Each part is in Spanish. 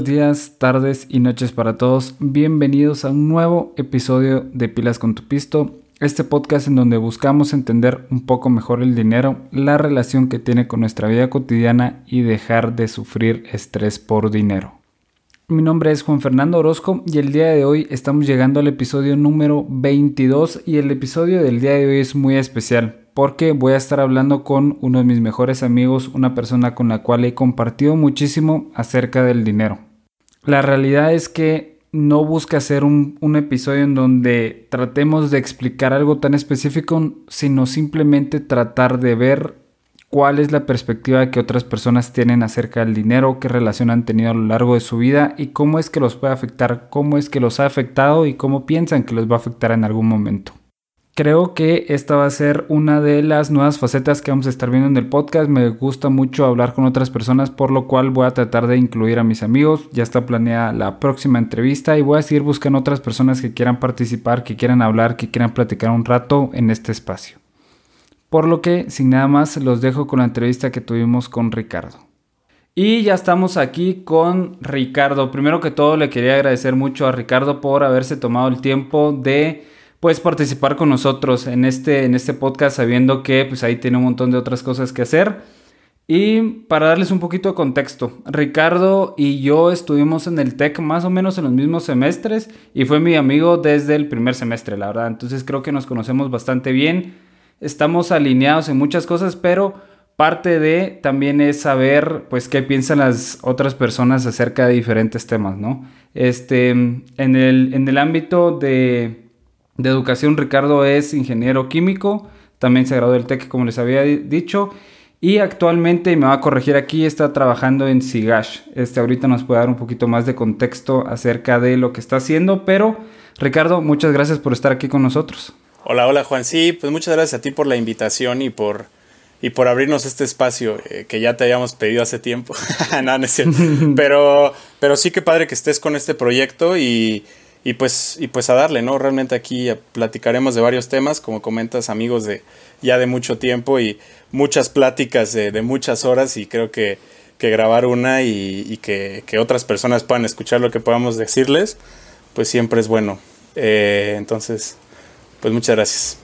buenos días, tardes y noches para todos. Bienvenidos a un nuevo episodio de Pilas con tu Pisto, este podcast en donde buscamos entender un poco mejor el dinero, la relación que tiene con nuestra vida cotidiana y dejar de sufrir estrés por dinero. Mi nombre es Juan Fernando Orozco y el día de hoy estamos llegando al episodio número 22 y el episodio del día de hoy es muy especial porque voy a estar hablando con uno de mis mejores amigos, una persona con la cual he compartido muchísimo acerca del dinero. La realidad es que no busca hacer un, episodio en donde tratemos de explicar algo tan específico, sino simplemente tratar de ver cuál es la perspectiva que otras personas tienen acerca del dinero, qué relación han tenido a lo largo de su vida y cómo es que los puede afectar, cómo es que los ha afectado y cómo piensan que los va a afectar en algún momento. Creo que esta va a ser una de las nuevas facetas que vamos a estar viendo en el podcast. Me gusta mucho hablar con otras personas, por lo cual voy a tratar de incluir a mis amigos. Ya está planeada la próxima entrevista y voy a seguir buscando otras personas que quieran participar, que quieran hablar, que quieran platicar un rato en este espacio. Por lo que, sin nada más, los dejo con la entrevista que tuvimos con Ricardo. Y ya estamos aquí con Ricardo. Primero que todo, le quería agradecer mucho a Ricardo por haberse tomado el tiempo de puedes participar con nosotros en este, en este podcast sabiendo que pues ahí tiene un montón de otras cosas que hacer. Y para darles un poquito de contexto, Ricardo y yo estuvimos en el TEC más o menos en los mismos semestres y fue mi amigo desde el primer semestre, la verdad. Entonces creo que nos conocemos bastante bien, estamos alineados en muchas cosas, pero parte de también es saber pues qué piensan las otras personas acerca de diferentes temas, ¿no? Este, en el, en el ámbito de de educación, Ricardo es ingeniero químico, también se graduó del TEC, como les había dicho, y actualmente, me va a corregir aquí, está trabajando en Sigash. Este ahorita nos puede dar un poquito más de contexto acerca de lo que está haciendo, pero Ricardo, muchas gracias por estar aquí con nosotros. Hola, hola Juan, sí, pues muchas gracias a ti por la invitación y por, y por abrirnos este espacio eh, que ya te habíamos pedido hace tiempo. no, no es cierto. pero, pero sí que padre que estés con este proyecto y, y pues, y pues a darle, ¿no? Realmente aquí platicaremos de varios temas, como comentas, amigos de ya de mucho tiempo y muchas pláticas de, muchas horas y creo que, que grabar una y, que, otras personas puedan escuchar lo que podamos decirles, pues siempre es bueno. Eh, entonces, pues muchas gracias.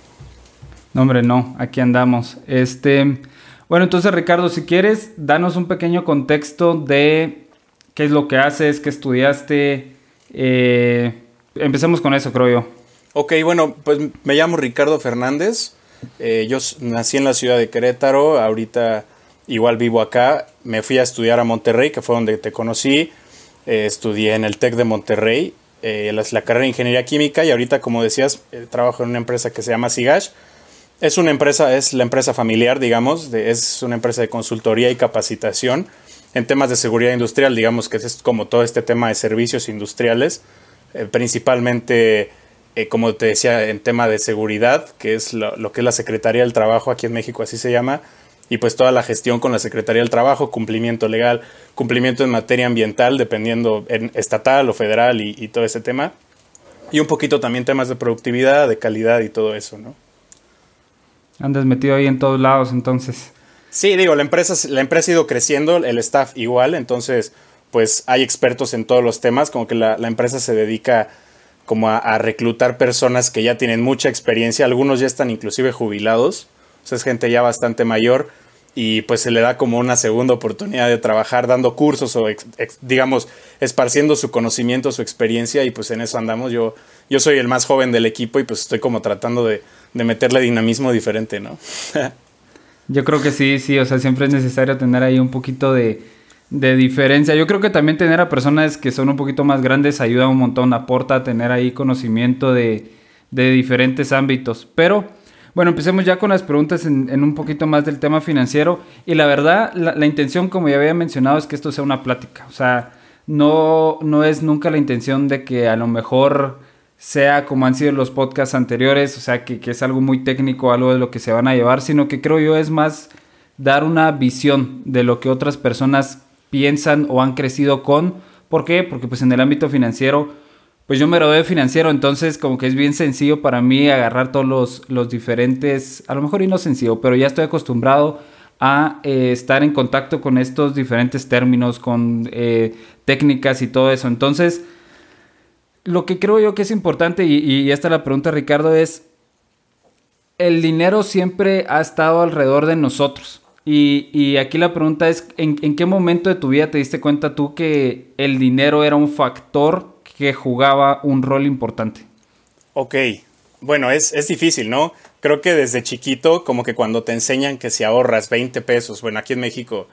No, hombre, no, aquí andamos. Este, bueno, entonces Ricardo, si quieres, danos un pequeño contexto de qué es lo que haces, qué estudiaste, eh, empecemos con eso, creo yo. Ok, bueno, pues me llamo Ricardo Fernández. Eh, yo nací en la ciudad de Querétaro. Ahorita igual vivo acá. Me fui a estudiar a Monterrey, que fue donde te conocí. Eh, estudié en el TEC de Monterrey, eh, la, carrera de Ingeniería Química. Y ahorita, como decías, trabajo en una empresa que se llama Sigash. Es una empresa, es la empresa familiar, digamos. es una empresa de consultoría y capacitación en temas de seguridad industrial, digamos que es como todo este tema de servicios industriales. Eh, principalmente, eh, como te decía, en tema de seguridad, que es lo, que es la Secretaría del Trabajo, aquí en México así se llama, y pues toda la gestión con la Secretaría del Trabajo, cumplimiento legal, cumplimiento en materia ambiental, dependiendo en estatal o federal y, todo ese tema. Y un poquito también temas de productividad, de calidad y todo eso, ¿no? Andas metido ahí en todos lados, entonces. Sí, digo, la empresa, la empresa ha ido creciendo, el staff igual, entonces pues hay expertos en todos los temas, como que la, empresa se dedica como a, reclutar personas que ya tienen mucha experiencia, algunos ya están inclusive jubilados, o sea, es gente ya bastante mayor y pues se le da como una segunda oportunidad de trabajar dando cursos o digamos esparciendo su conocimiento, su experiencia y pues en eso andamos. Yo, yo soy el más joven del equipo y pues estoy como tratando de, de meterle dinamismo diferente, ¿no? yo creo que sí, sí, o sea, siempre es necesario tener ahí un poquito de, de diferencia. Yo creo que también tener a personas que son un poquito más grandes ayuda un montón, aporta a tener ahí conocimiento de, de diferentes ámbitos. Pero bueno, empecemos ya con las preguntas en, un poquito más del tema financiero. Y la verdad, la, intención, como ya había mencionado, es que esto sea una plática. O sea, no, no es nunca la intención de que a lo mejor sea como han sido los podcasts anteriores, o sea, que, que es algo muy técnico, algo de lo que se van a llevar, sino que creo yo es más dar una visión de lo que otras personas piensan o han crecido con. ¿Por qué? Porque pues en el ámbito financiero, pues yo me gradué de financiero, entonces como que es bien sencillo para mí agarrar todos los, los diferentes, a lo mejor y no sencillo, pero ya estoy acostumbrado a eh, estar en contacto con estos diferentes términos, con eh, técnicas y todo eso. Entonces, lo que creo yo que es importante, y, esta es la pregunta, Ricardo, es, el dinero siempre ha estado alrededor de nosotros. Y, aquí la pregunta es, ¿en, ¿en, qué momento de tu vida te diste cuenta tú que el dinero era un factor que jugaba un rol importante? Ok, bueno, es, es difícil, ¿no? Creo que desde chiquito, como que cuando te enseñan que si ahorras 20 pesos, bueno, aquí en México,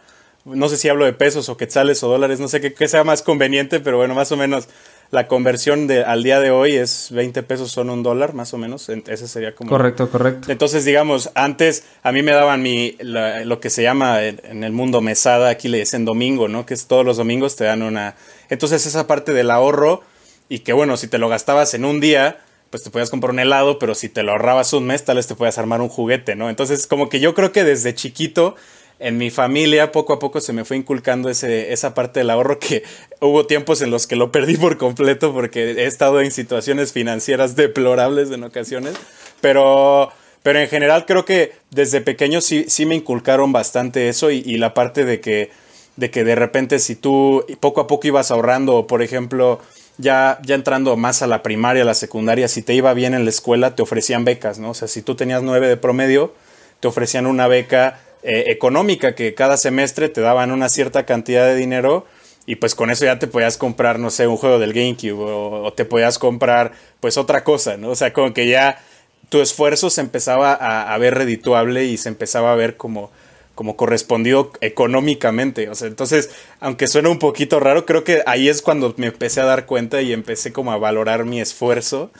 no sé si hablo de pesos o quetzales o dólares, no sé qué, sea más conveniente, pero bueno, más o menos la conversión de, al día de hoy es 20 pesos son un dólar, más o menos. Ese sería como. Correcto, correcto. Entonces, digamos, antes a mí me daban mi, lo que se llama en el mundo mesada, aquí le dicen domingo, ¿no? Que es todos los domingos te dan una. Entonces, esa parte del ahorro y que, bueno, si te lo gastabas en un día, pues te podías comprar un helado, pero si te lo ahorrabas un mes, tal vez te podías armar un juguete, ¿no? Entonces, como que yo creo que desde chiquito en mi familia poco a poco se me fue inculcando ese, esa parte del ahorro que hubo tiempos en los que lo perdí por completo porque he estado en situaciones financieras deplorables en ocasiones, pero, pero en general creo que desde pequeño sí, sí me inculcaron bastante eso y, la parte de que, de que de repente si tú poco a poco ibas ahorrando, por ejemplo, ya, ya entrando más a la primaria, a la secundaria, si te iba bien en la escuela, te ofrecían becas, ¿no? O sea, si tú tenías nueve de promedio, te ofrecían una beca eh, económica que cada semestre te daban una cierta cantidad de dinero y pues con eso ya te podías comprar, no sé, un juego del GameCube o, te podías comprar pues otra cosa, ¿no? O sea, como que ya tu esfuerzo se empezaba a, ver redituable y se empezaba a ver como, como correspondido económicamente. O sea, entonces, aunque suena un poquito raro, creo que ahí es cuando me empecé a dar cuenta y empecé como a valorar mi esfuerzo.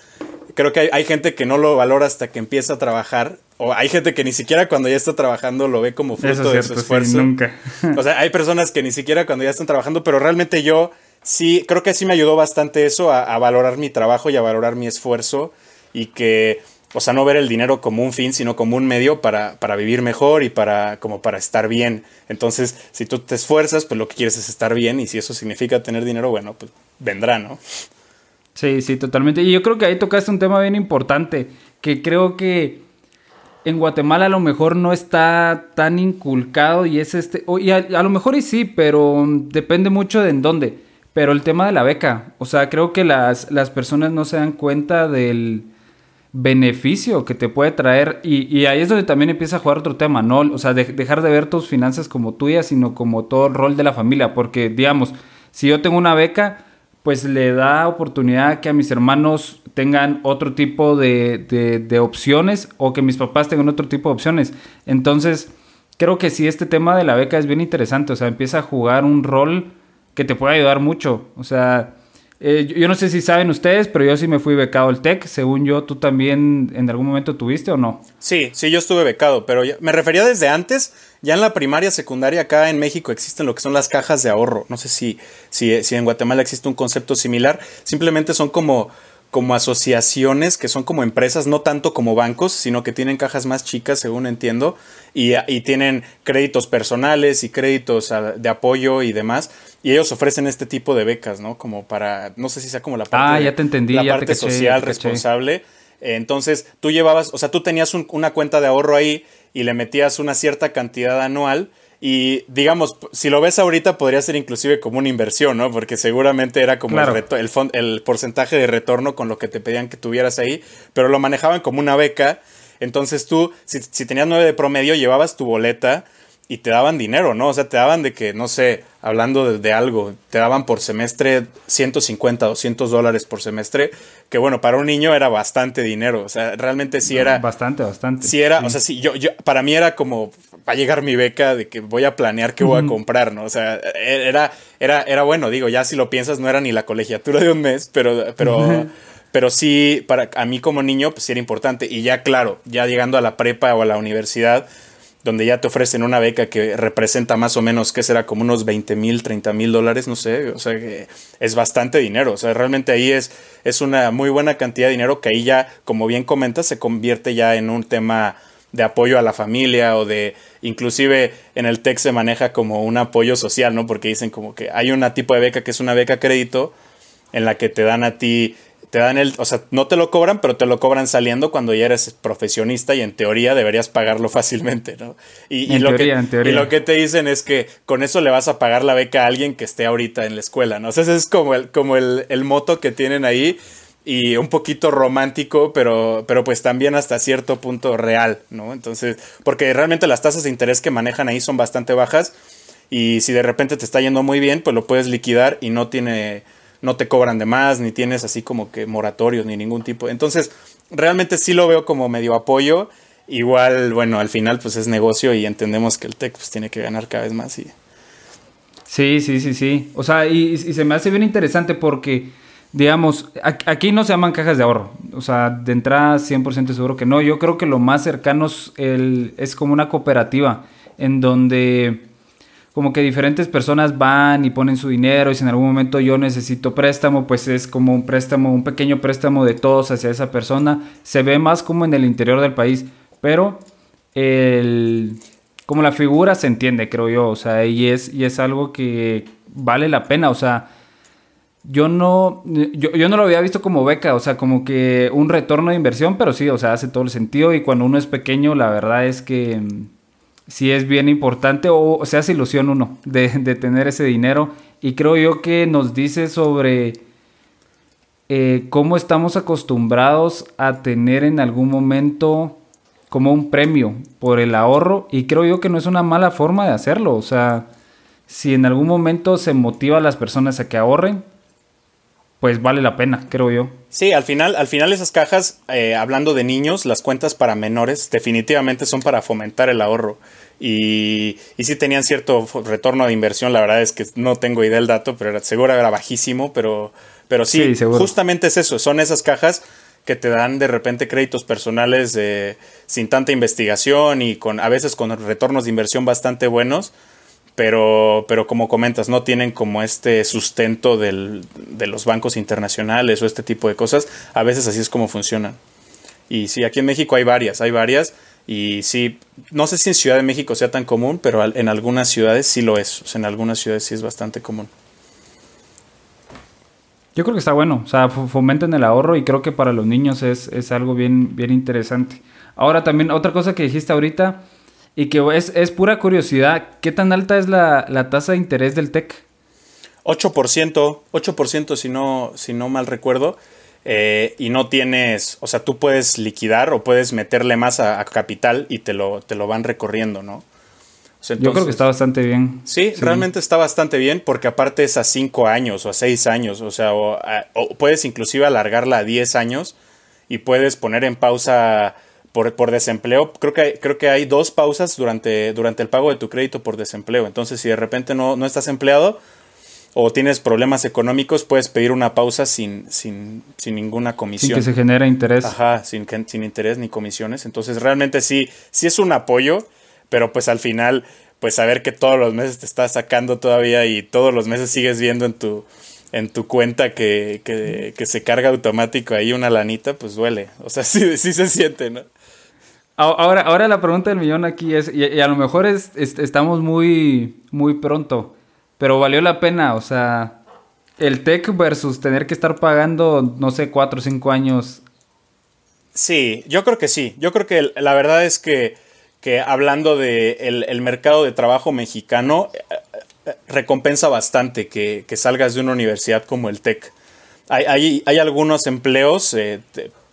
Creo que hay, hay gente que no lo valora hasta que empieza a trabajar o hay gente que ni siquiera cuando ya está trabajando lo ve como fruto de su esfuerzo. nunca. o sea, hay personas que ni siquiera cuando ya están trabajando, pero realmente yo sí, creo que sí me ayudó bastante eso a, valorar mi trabajo y a valorar mi esfuerzo y que, o sea, no ver el dinero como un fin, sino como un medio para, para vivir mejor y para, como para estar bien. Entonces, si tú te esfuerzas, pues lo que quieres es estar bien y si eso significa tener dinero, bueno, pues vendrá, ¿no? Sí, sí, totalmente. Y yo creo que ahí tocaste un tema bien importante, que creo que en Guatemala a lo mejor no está tan inculcado y es este, y a, lo mejor y sí, pero depende mucho de en dónde. Pero el tema de la beca, o sea, creo que las, las personas no se dan cuenta del beneficio que te puede traer y, y, ahí es donde también empieza a jugar otro tema, ¿no? O sea, dejar de ver tus finanzas como tuyas, sino como todo el rol de la familia, porque digamos, si yo tengo una beca, pues le da oportunidad que a mis hermanos tengan otro tipo de, opciones o que mis papás tengan otro tipo de opciones. Entonces, creo que sí, este tema de la beca es bien interesante, o sea, empieza a jugar un rol que te puede ayudar mucho. O sea, eh, yo, no sé si saben ustedes, pero yo sí me fui becado al TEC. Según yo, ¿tú también en algún momento tuviste o no? Sí, sí, yo estuve becado, pero me refería desde antes. Ya en la primaria, secundaria, acá en México existen lo que son las cajas de ahorro. No sé si, si, si en Guatemala existe un concepto similar. Simplemente son como como asociaciones que son como empresas, no tanto como bancos, sino que tienen cajas más chicas, según entiendo, y, tienen créditos personales y créditos de apoyo y demás, y ellos ofrecen este tipo de becas, ¿no? Como para, no sé si sea como la parte, ah, ya te entendí, la parte social responsable. Entonces, tú llevabas, o sea, tú tenías una cuenta de ahorro ahí y le metías una cierta cantidad anual y digamos, si lo ves ahorita podría ser inclusive como una inversión, ¿no? Porque seguramente era como el, el, porcentaje de retorno con lo que te pedían que tuvieras ahí, pero lo manejaban como una beca. Entonces tú, si, si tenías nueve de promedio, llevabas tu boleta y te daban dinero, ¿no? O sea, te daban de que, no sé, hablando de, algo, te daban por semestre 150, 200 dólares por semestre, que bueno, para un niño era bastante dinero, o sea, realmente sí era... Bastante, bastante. Sí era, o sea, sí, yo, yo, para mí era como, va a llegar mi beca de que voy a planear qué voy a comprar, ¿no? O sea, e, era, era, era bueno, digo, ya si lo piensas, no era ni la colegiatura de un mes, pero... pero Pero sí, para a mí como niño, pues sí era importante. Y ya, claro, ya llegando a la prepa o a la universidad, donde ya te ofrecen una beca que representa más o menos, que será como unos 20 mil, 30 mil dólares, no sé, o sea, que es bastante dinero, o sea, realmente ahí es, es una muy buena cantidad de dinero que ahí ya, como bien comentas, se convierte ya en un tema de apoyo a la familia o de, inclusive en el TEC se maneja como un apoyo social, ¿no? Porque dicen como que hay una tipo de beca que es una beca crédito en la que te dan a ti te dan el, o sea, no te lo cobran, pero te lo cobran saliendo cuando ya eres profesionista y en teoría deberías pagarlo fácilmente, ¿no? Y, lo, que, y lo que te dicen es que con eso le vas a pagar la beca a alguien que esté ahorita en la escuela, ¿no? O sea, ese es como el, como el, el moto que tienen ahí y un poquito romántico, pero, pero pues también hasta cierto punto real, ¿no? Entonces, porque realmente las tasas de interés que manejan ahí son bastante bajas y si de repente te está yendo muy bien, pues lo puedes liquidar y no tiene no te cobran de más, ni tienes así como que moratorios, ni ningún tipo. Entonces, realmente sí lo veo como medio apoyo. Igual, bueno, al final pues es negocio y entendemos que el tech pues tiene que ganar cada vez más. Sí, sí, sí, sí. O sea, y, se me hace bien interesante porque, digamos, aquí no se llaman cajas de ahorro. O sea, de entrada 100% seguro que no. Yo creo que lo más cercano es, el, es como una cooperativa en donde como que diferentes personas van y ponen su dinero y si en algún momento yo necesito préstamo, pues es como un préstamo, un pequeño préstamo de todos hacia esa persona. Se ve más como en el interior del país, pero el, como la figura se entiende, creo yo, o sea, y es, y es algo que vale la pena, o sea, yo no, yo, yo, no lo había visto como beca, o sea, como que un retorno de inversión, pero sí, o sea, hace todo el sentido y cuando uno es pequeño, la verdad es que si es bien importante o, se hace ilusión uno de, tener ese dinero. Y creo yo que nos dice sobre eh, cómo estamos acostumbrados a tener en algún momento como un premio por el ahorro. Y creo yo que no es una mala forma de hacerlo. O sea, si en algún momento se motiva a las personas a que ahorren, pues vale la pena, creo yo. Sí, al final, al final esas cajas, eh, hablando de niños, las cuentas para menores definitivamente son para fomentar el ahorro. Y, y sí tenían cierto retorno de inversión, la verdad es que no tengo idea del dato, pero seguro era bajísimo, pero, pero sí, justamente es eso, son esas cajas que te dan de repente créditos personales sin tanta investigación y con a veces con retornos de inversión bastante buenos pero, pero como comentas, no tienen como este sustento del, de los bancos internacionales o este tipo de cosas. A veces así es como funcionan. Y sí, aquí en México hay varias, hay varias. Y sí, no sé si en Ciudad de México sea tan común, pero en algunas ciudades sí lo es. O sea, en algunas ciudades sí es bastante común. Yo creo que está bueno, o sea, fomenten el ahorro y creo que para los niños es, es algo bien, bien interesante. Ahora también, otra cosa que dijiste ahorita, y que es, es pura curiosidad, ¿qué tan alta es la, tasa de interés del TEC? 8%, 8% si no, si no mal recuerdo. Eh, y no tienes, o sea, tú puedes liquidar o puedes meterle más a, capital y te lo, te lo van recorriendo, ¿no? Yo creo que está bastante bien. Sí, realmente está bastante bien porque aparte es a 5 años o a 6 años, o sea, o, o, puedes inclusive alargarla a 10 años y puedes poner en pausa por, por, desempleo, creo que, hay, creo que hay dos pausas durante, durante el pago de tu crédito por desempleo. Entonces, si de repente no, no estás empleado o tienes problemas económicos, puedes pedir una pausa sin, sin, sin ninguna comisión. Sin que se genere interés. Ajá, sin, sin interés ni comisiones. Entonces, realmente sí, sí es un apoyo, pero pues al final, pues saber que todos los meses te estás sacando todavía y todos los meses sigues viendo en tu, en tu cuenta que, que, que se carga automático ahí una lanita, pues duele. O sea, sí, sí se siente, ¿no? Ahora, ahora la pregunta del millón aquí es, y, a lo mejor es, estamos muy, muy pronto, pero valió la pena, o sea, el tech versus tener que estar pagando, no sé, cuatro o cinco años. Sí, yo creo que sí. Yo creo que la verdad es que, que hablando de el, mercado de trabajo mexicano, eh, eh, recompensa bastante que, que, salgas de una universidad como el tech. Hay, hay, hay algunos empleos, eh,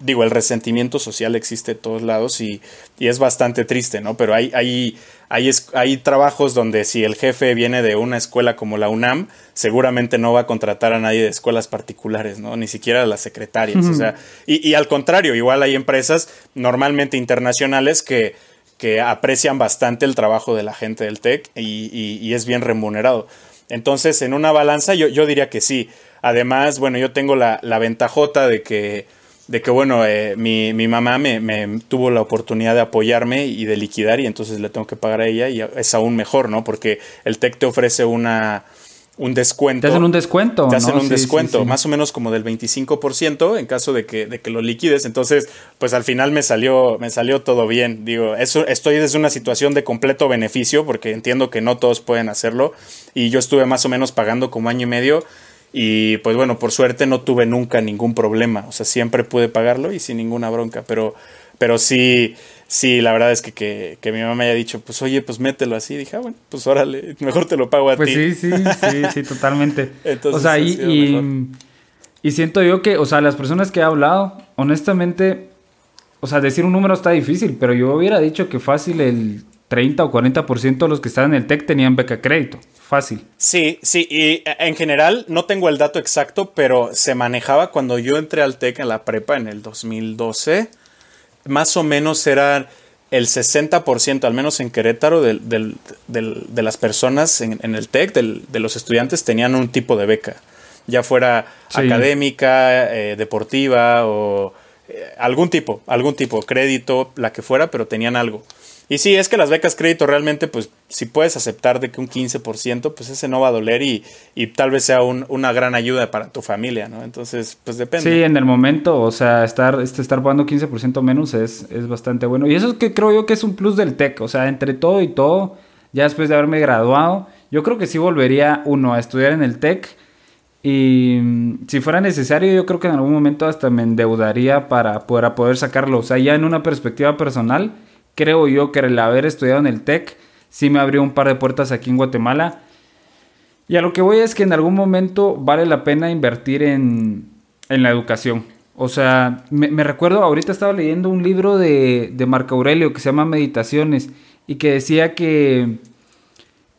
digo, el resentimiento social existe de todos lados y, es bastante triste, ¿no? Pero hay, hay, hay, hay, trabajos donde si el jefe viene de una escuela como la UNAM, seguramente no va a contratar a nadie de escuelas particulares, ¿no? Ni siquiera a las secretarias. O sea, y, y, al contrario, igual hay empresas normalmente internacionales que, que aprecian bastante el trabajo de la gente del TEC y, y, es bien remunerado. Entonces, en una balanza, yo, yo diría que sí. Además, bueno, yo tengo la, la ventajota de que de que bueno, eh, mi, mi, mamá me, me, tuvo la oportunidad de apoyarme y de liquidar y entonces le tengo que pagar a ella y es aún mejor, ¿no? Porque el TEC te ofrece una, un descuento. Te hacen un descuento. Te hacen un descuento, más o menos como del 25% en caso de que, de que lo liquides. Entonces, pues al final me salió, me salió todo bien. Digo, eso, estoy desde una situación de completo beneficio porque entiendo que no todos pueden hacerlo y yo estuve más o menos pagando como año y medio Y pues bueno, por suerte no tuve nunca ningún problema. O sea, siempre pude pagarlo y sin ninguna bronca. Pero, pero sí, sí, la verdad es que, que, que, mi mamá me haya dicho, pues oye, pues mételo así. dije, ah, bueno, pues órale, mejor te lo pago a pues ti. Pues sí, sí, sí, sí, totalmente. Entonces, o sea, y, y, y, siento yo que, o sea, las personas que he hablado, honestamente, o sea, decir un número está difícil, pero yo hubiera dicho que fácil el 30 o 40% de los que estaban en el TEC tenían beca crédito. Fácil. Sí, sí, y eh, en general no tengo el dato exacto, pero se manejaba cuando yo entré al TEC en la prepa en el 2012, más o menos era el 60%, al menos en Querétaro, de, de las personas en, el TEC, de los estudiantes, tenían un tipo de beca, ya fuera académica, eh, deportiva o eh, algún tipo, algún tipo, crédito, la que fuera, pero tenían algo. Y sí, es que las becas crédito realmente, pues, si puedes aceptar de que un 15%, pues ese no va a doler y, y tal vez sea un, una gran ayuda para tu familia, ¿no? Entonces, pues depende. Sí, en el momento, o sea, estar, este, estar pagando 15% menos es, es bastante bueno. Y eso es que creo yo que es un plus del TEC, o sea, entre todo y todo, ya después de haberme graduado, yo creo que sí volvería uno a estudiar en el TEC. Y mm, si fuera necesario, yo creo que en algún momento hasta me endeudaría para poder, poder sacarlo. O sea, ya en una perspectiva personal, creo yo que el haber estudiado en el TEC sí me abrió un par de puertas aquí en Guatemala. Y a lo que voy es que en algún momento vale la pena invertir en, en la educación. O sea, me, recuerdo, ahorita estaba leyendo un libro de, de Marco Aurelio que se llama Meditaciones y que decía que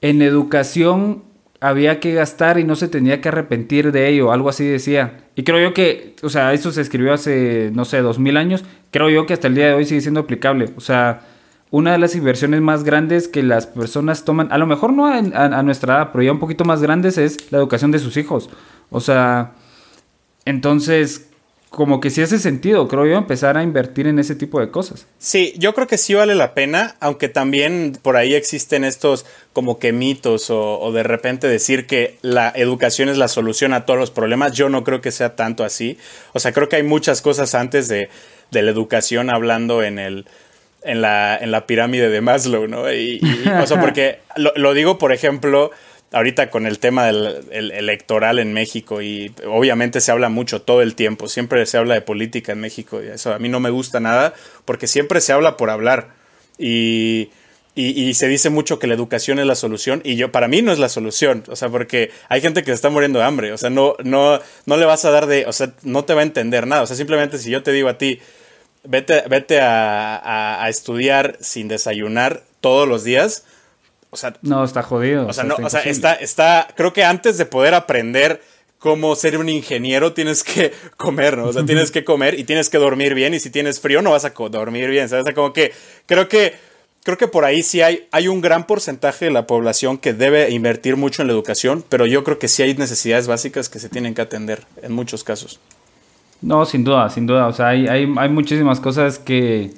en educación había que gastar y no se tenía que arrepentir de ello, algo así decía. Y creo yo que, o sea, eso se escribió hace, no sé, dos mil años, creo yo que hasta el día de hoy sigue siendo aplicable. O sea, una de las inversiones más grandes que las personas toman, a lo mejor no a, nuestra edad, pero ya un poquito más grandes, es la educación de sus hijos. O sea, entonces, como que sí hace sentido, creo yo, empezar a invertir en ese tipo de cosas. Sí, yo creo que sí vale la pena, aunque también por ahí existen estos como que mitos o, o, de repente decir que la educación es la solución a todos los problemas. Yo no creo que sea tanto así. O sea, creo que hay muchas cosas antes de, de la educación hablando en el en la, en la pirámide de Maslow, ¿no? Y, o sea, porque lo, digo, por ejemplo, ahorita con el tema del electoral en México y obviamente se habla mucho todo el tiempo, siempre se habla de política en México y eso a mí no me gusta nada porque siempre se habla por hablar y, y, se dice mucho que la educación es la solución y yo para mí no es la solución, o sea, porque hay gente que se está muriendo de hambre, o sea, no, no, no le vas a dar de, o sea, no te va a entender nada, o sea, simplemente si yo te digo a ti, vete, vete a, estudiar sin desayunar todos los días. O sea, no, está jodido. O sea, no, o sea, está, está, creo que antes de poder aprender cómo ser un ingeniero tienes que comer, ¿no? O sea, tienes que comer y tienes que dormir bien y si tienes frío no vas a dormir bien, ¿sabes? O sea, como que creo que creo que por ahí sí hay hay un gran porcentaje de la población que debe invertir mucho en la educación, pero yo creo que sí hay necesidades básicas que se tienen que atender en muchos casos. No, sin duda, sin duda. O sea, hay, hay, hay muchísimas cosas que,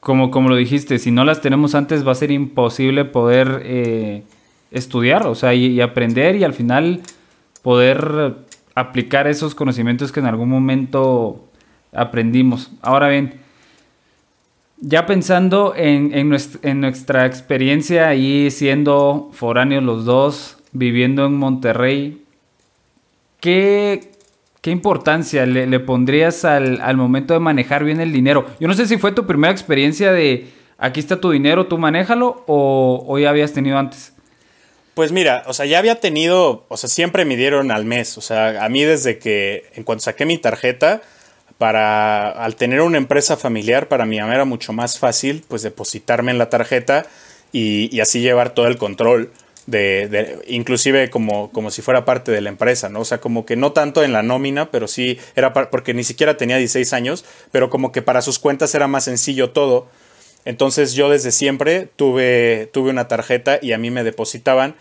como, como lo dijiste, si no las tenemos antes va a ser imposible poder eh, estudiar, o sea, y, aprender y al final poder aplicar esos conocimientos que en algún momento aprendimos. Ahora bien, ya pensando en, en, nuestra, en nuestra experiencia ahí siendo foráneos los dos, viviendo en Monterrey, ¿qué, ¿Qué importancia le, pondrías al, momento de manejar bien el dinero? Yo no sé si fue tu primera experiencia de aquí está tu dinero, tú manéjalo o, ya habías tenido antes. Pues mira, o sea, ya había tenido, o sea, siempre me dieron al mes. O sea, a mí desde que, en cuanto saqué mi tarjeta, para, al tener una empresa familiar, para mí era mucho más fácil, pues, depositarme en la tarjeta y así llevar todo el control de, inclusive como, como si fuera parte de la empresa, ¿no? O sea, como que no tanto en la nómina, pero sí era porque ni siquiera tenía 16 años, pero como que para sus cuentas era más sencillo todo. Entonces yo desde siempre tuve, tuve una tarjeta y a mí me depositaban,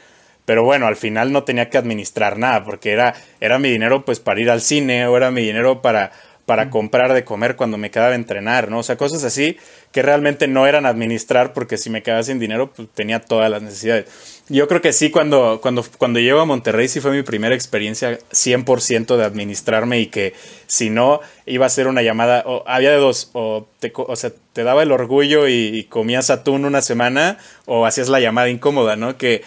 pero bueno, al final no tenía que administrar nada, porque era, era mi dinero pues para ir al cine o era mi dinero para, para comprar de comer cuando me quedaba a entrenar, ¿no? O sea, cosas así que realmente no eran administrar porque si me quedaba sin dinero, pues tenía todas las necesidades. Yo creo que sí, cuando, cuando, cuando llego a Monterrey sí fue mi primera experiencia 100% de administrarme y que si no iba a ser una llamada, o había de dos, o, te, o sea, te daba el orgullo y, y, comías atún una semana o hacías la llamada incómoda, ¿no? Que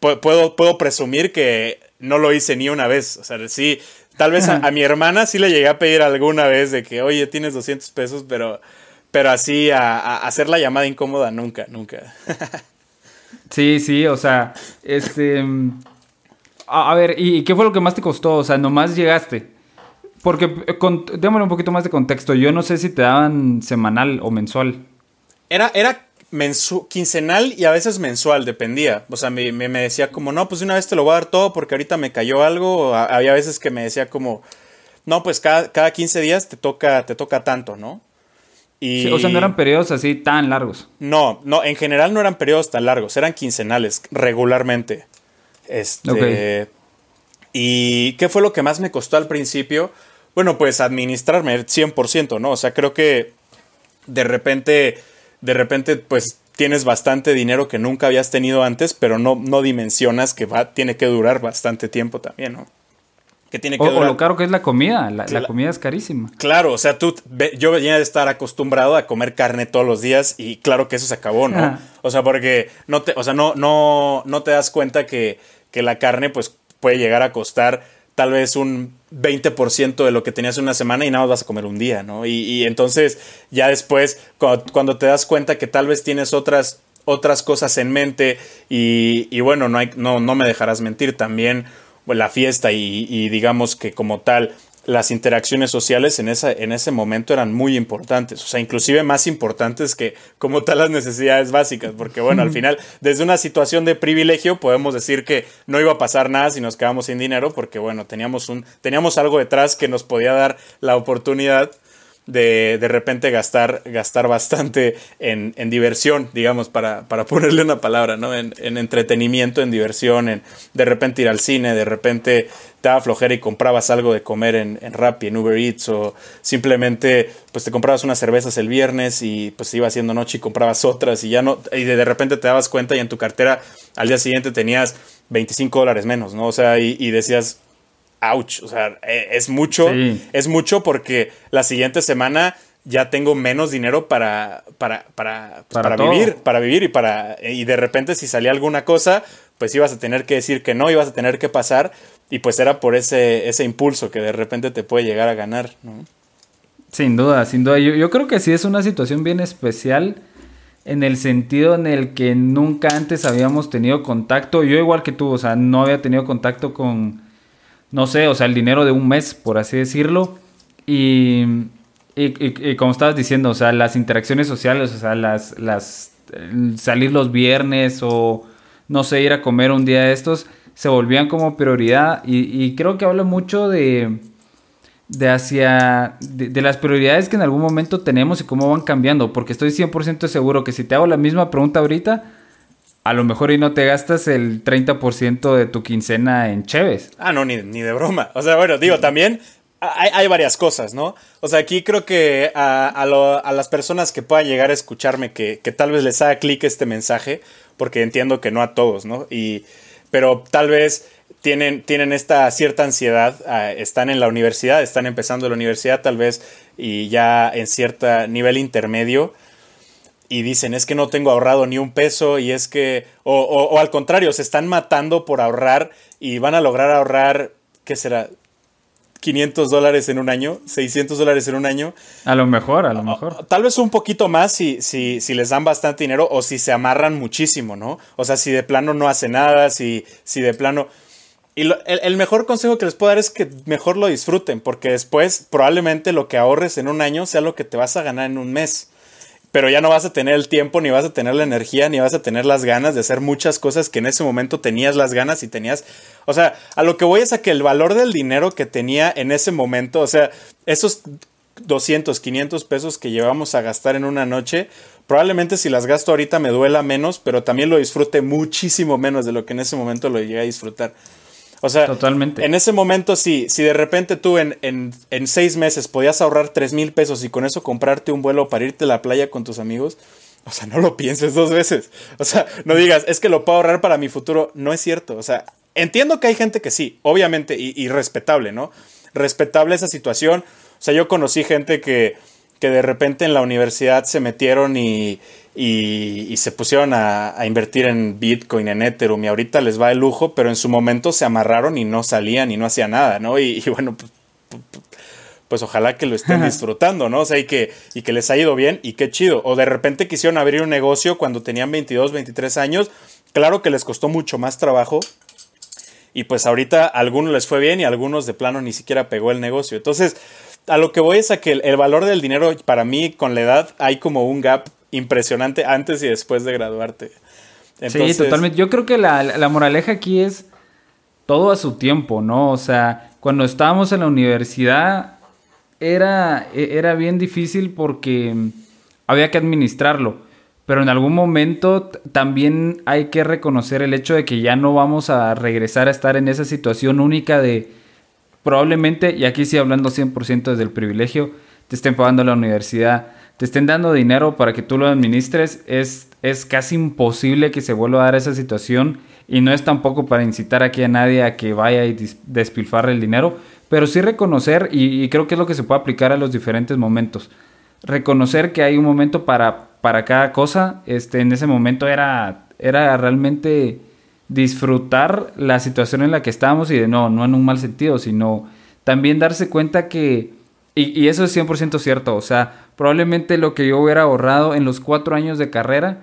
puedo, puedo presumir que no lo hice ni una vez. O sea, sí, tal vez a, mi hermana sí le llegué a pedir alguna vez de que, oye, tienes 200 pesos, pero, pero así a, hacer la llamada incómoda, nunca, nunca. sí, sí, o sea, este... A, ver, ¿y qué fue lo que más te costó? O sea, nomás llegaste. Porque, eh, con, un poquito más de contexto. Yo no sé si te daban semanal o mensual. Era, era quincenal y a veces mensual, dependía. O sea, me, me, decía como, no, pues una vez te lo voy a dar todo porque ahorita me cayó algo. había veces que me decía como, no, pues cada, cada 15 días te toca, te toca tanto, ¿no? Y... o sea, no eran periodos así tan largos. No, no, en general no eran periodos tan largos, eran quincenales, regularmente. Este. ¿Y qué fue lo que más me costó al principio? Bueno, pues administrarme 100%, ¿no? O sea, creo que de repente de repente pues tienes bastante dinero que nunca habías tenido antes, pero no, no dimensionas que va, tiene que durar bastante tiempo también, ¿no? Que tiene que o, lo caro que es la comida, la, comida es carísima. Claro, o sea, tú, yo venía de estar acostumbrado a comer carne todos los días y claro que eso se acabó, ¿no? O sea, porque no te, o sea, no, no, no te das cuenta que, que la carne pues puede llegar a costar tal vez un 20% de lo que tenías una semana y nada más vas a comer un día, ¿no? Y, entonces ya después, cuando, te das cuenta que tal vez tienes otras, otras cosas en mente y, bueno, no, hay, no, no me dejarás mentir, también la fiesta y digamos que como tal las interacciones sociales en, esa, en ese momento eran muy importantes, o sea, inclusive más importantes que como tal las necesidades básicas, porque bueno, al final, desde una situación de privilegio podemos decir que no iba a pasar nada si nos quedamos sin dinero, porque bueno, teníamos, un, teníamos algo detrás que nos podía dar la oportunidad de de repente gastar, gastar bastante en, en diversión, digamos, para, para, ponerle una palabra, ¿no? En, en, entretenimiento, en diversión, en de repente ir al cine, de repente te daba flojera y comprabas algo de comer en, en Rappi, en Uber Eats, o simplemente pues te comprabas unas cervezas el viernes y pues iba haciendo noche y comprabas otras y ya no, y de, repente te dabas cuenta y en tu cartera al día siguiente tenías 25 dólares menos, ¿no? O sea, y decías, ouch, o sea, e, es mucho, es mucho porque la siguiente semana ya tengo menos dinero para, para, para, pues, para, vivir, para vivir y para, y de repente si salía alguna cosa, pues ibas a tener que decir que no, ibas a tener que pasar y pues era por ese, ese impulso que de repente te puede llegar a ganar, ¿no? Sin duda, sin duda. Yo, yo creo que sí es una situación bien especial en el sentido en el que nunca antes habíamos tenido contacto. Yo igual que tú, o sea, no había tenido contacto con no sé, o sea, el dinero de un mes, por así decirlo. Y, y, como estabas diciendo, o sea, las interacciones sociales, o sea, las, las, salir los viernes o, no sé, ir a comer un día de estos, se volvían como prioridad. Y, creo que habla mucho de, de hacia, de, las prioridades que en algún momento tenemos y cómo van cambiando. Porque estoy 100% seguro que si te hago la misma pregunta ahorita, a lo mejor y no te gastas el 30% de tu quincena en cheves. Ah, no, ni, ni de broma. O sea, bueno, digo, también hay, hay varias cosas, ¿no? O sea, aquí creo que a, a, las personas que puedan llegar a escucharme, que, que tal vez les haga clic este mensaje, porque entiendo que no a todos, ¿no? Y, pero tal vez tienen, tienen esta cierta ansiedad, ah, están en la universidad, están empezando la universidad tal vez y ya en cierto nivel intermedio y dicen es que no tengo ahorrado ni un peso y es que, o, o, al contrario, se están matando por ahorrar y van a lograr ahorrar, ¿qué será? 500 dólares en un año, 600 dólares en un año. A lo mejor, a lo mejor. Tal vez un poquito más si, si, si les dan bastante dinero o si se amarran muchísimo, ¿no? O sea, si de plano no hace nada, si, si de plano... Y el, el, mejor consejo que les puedo dar es que mejor lo disfruten, porque después probablemente lo que ahorres en un año sea lo que te vas a ganar en un mes pero ya no vas a tener el tiempo, ni vas a tener la energía, ni vas a tener las ganas de hacer muchas cosas que en ese momento tenías las ganas y tenías, o sea, a lo que voy es a que el valor del dinero que tenía en ese momento, o sea, esos 200, 500 pesos que llevamos a gastar en una noche, probablemente si las gasto ahorita me duela menos, pero también lo disfrute muchísimo menos de lo que en ese momento lo llegué a disfrutar. O sea, Totalmente. en ese momento, sí, si de repente tú en, en, en seis meses podías ahorrar tres mil pesos y con eso comprarte un vuelo para irte a la playa con tus amigos, o sea, no lo pienses dos veces. O sea, no digas, es que lo puedo ahorrar para mi futuro. No es cierto. O sea, entiendo que hay gente que sí, obviamente, y, y respetable, ¿no? Respetable esa situación. O sea, yo conocí gente que, que de repente en la universidad se metieron y, y, se pusieron a, invertir en Bitcoin, en Ethereum y ahorita les va el lujo, pero en su momento se amarraron y no salían y no hacían nada, ¿no? Y, bueno, pues, pues, ojalá que lo estén disfrutando, ¿no? O sea, y que, y que les ha ido bien y qué chido. O de repente quisieron abrir un negocio cuando tenían 22, 23 años, claro que les costó mucho más trabajo. Y pues ahorita a algunos les fue bien y a algunos de plano ni siquiera pegó el negocio. Entonces, a lo que voy es a que el, valor del dinero para mí con la edad hay como un gap impresionante antes y después de graduarte. sí, totalmente. Yo creo que la, moraleja aquí es todo a su tiempo, ¿no? O sea, cuando estábamos en la universidad era, e, era bien difícil porque había que administrarlo. Pero en algún momento también hay que reconocer el hecho de que ya no vamos a regresar a estar en esa situación única de probablemente, y aquí sí hablando 100% desde el privilegio, te estén pagando la universidad, te estén dando dinero para que tú lo administres, es, es casi imposible que se vuelva a dar esa situación y no es tampoco para incitar aquí a nadie a que vaya y despilfarre el dinero, pero sí reconocer, y, creo que es lo que se puede aplicar a los diferentes momentos, reconocer que hay un momento para, para cada cosa, este, en ese momento era, era realmente disfrutar la situación en la que estábamos y de no, no en un mal sentido, sino también darse cuenta que, y, y eso es 100% cierto, o sea, probablemente lo que yo hubiera ahorrado en los cuatro años de carrera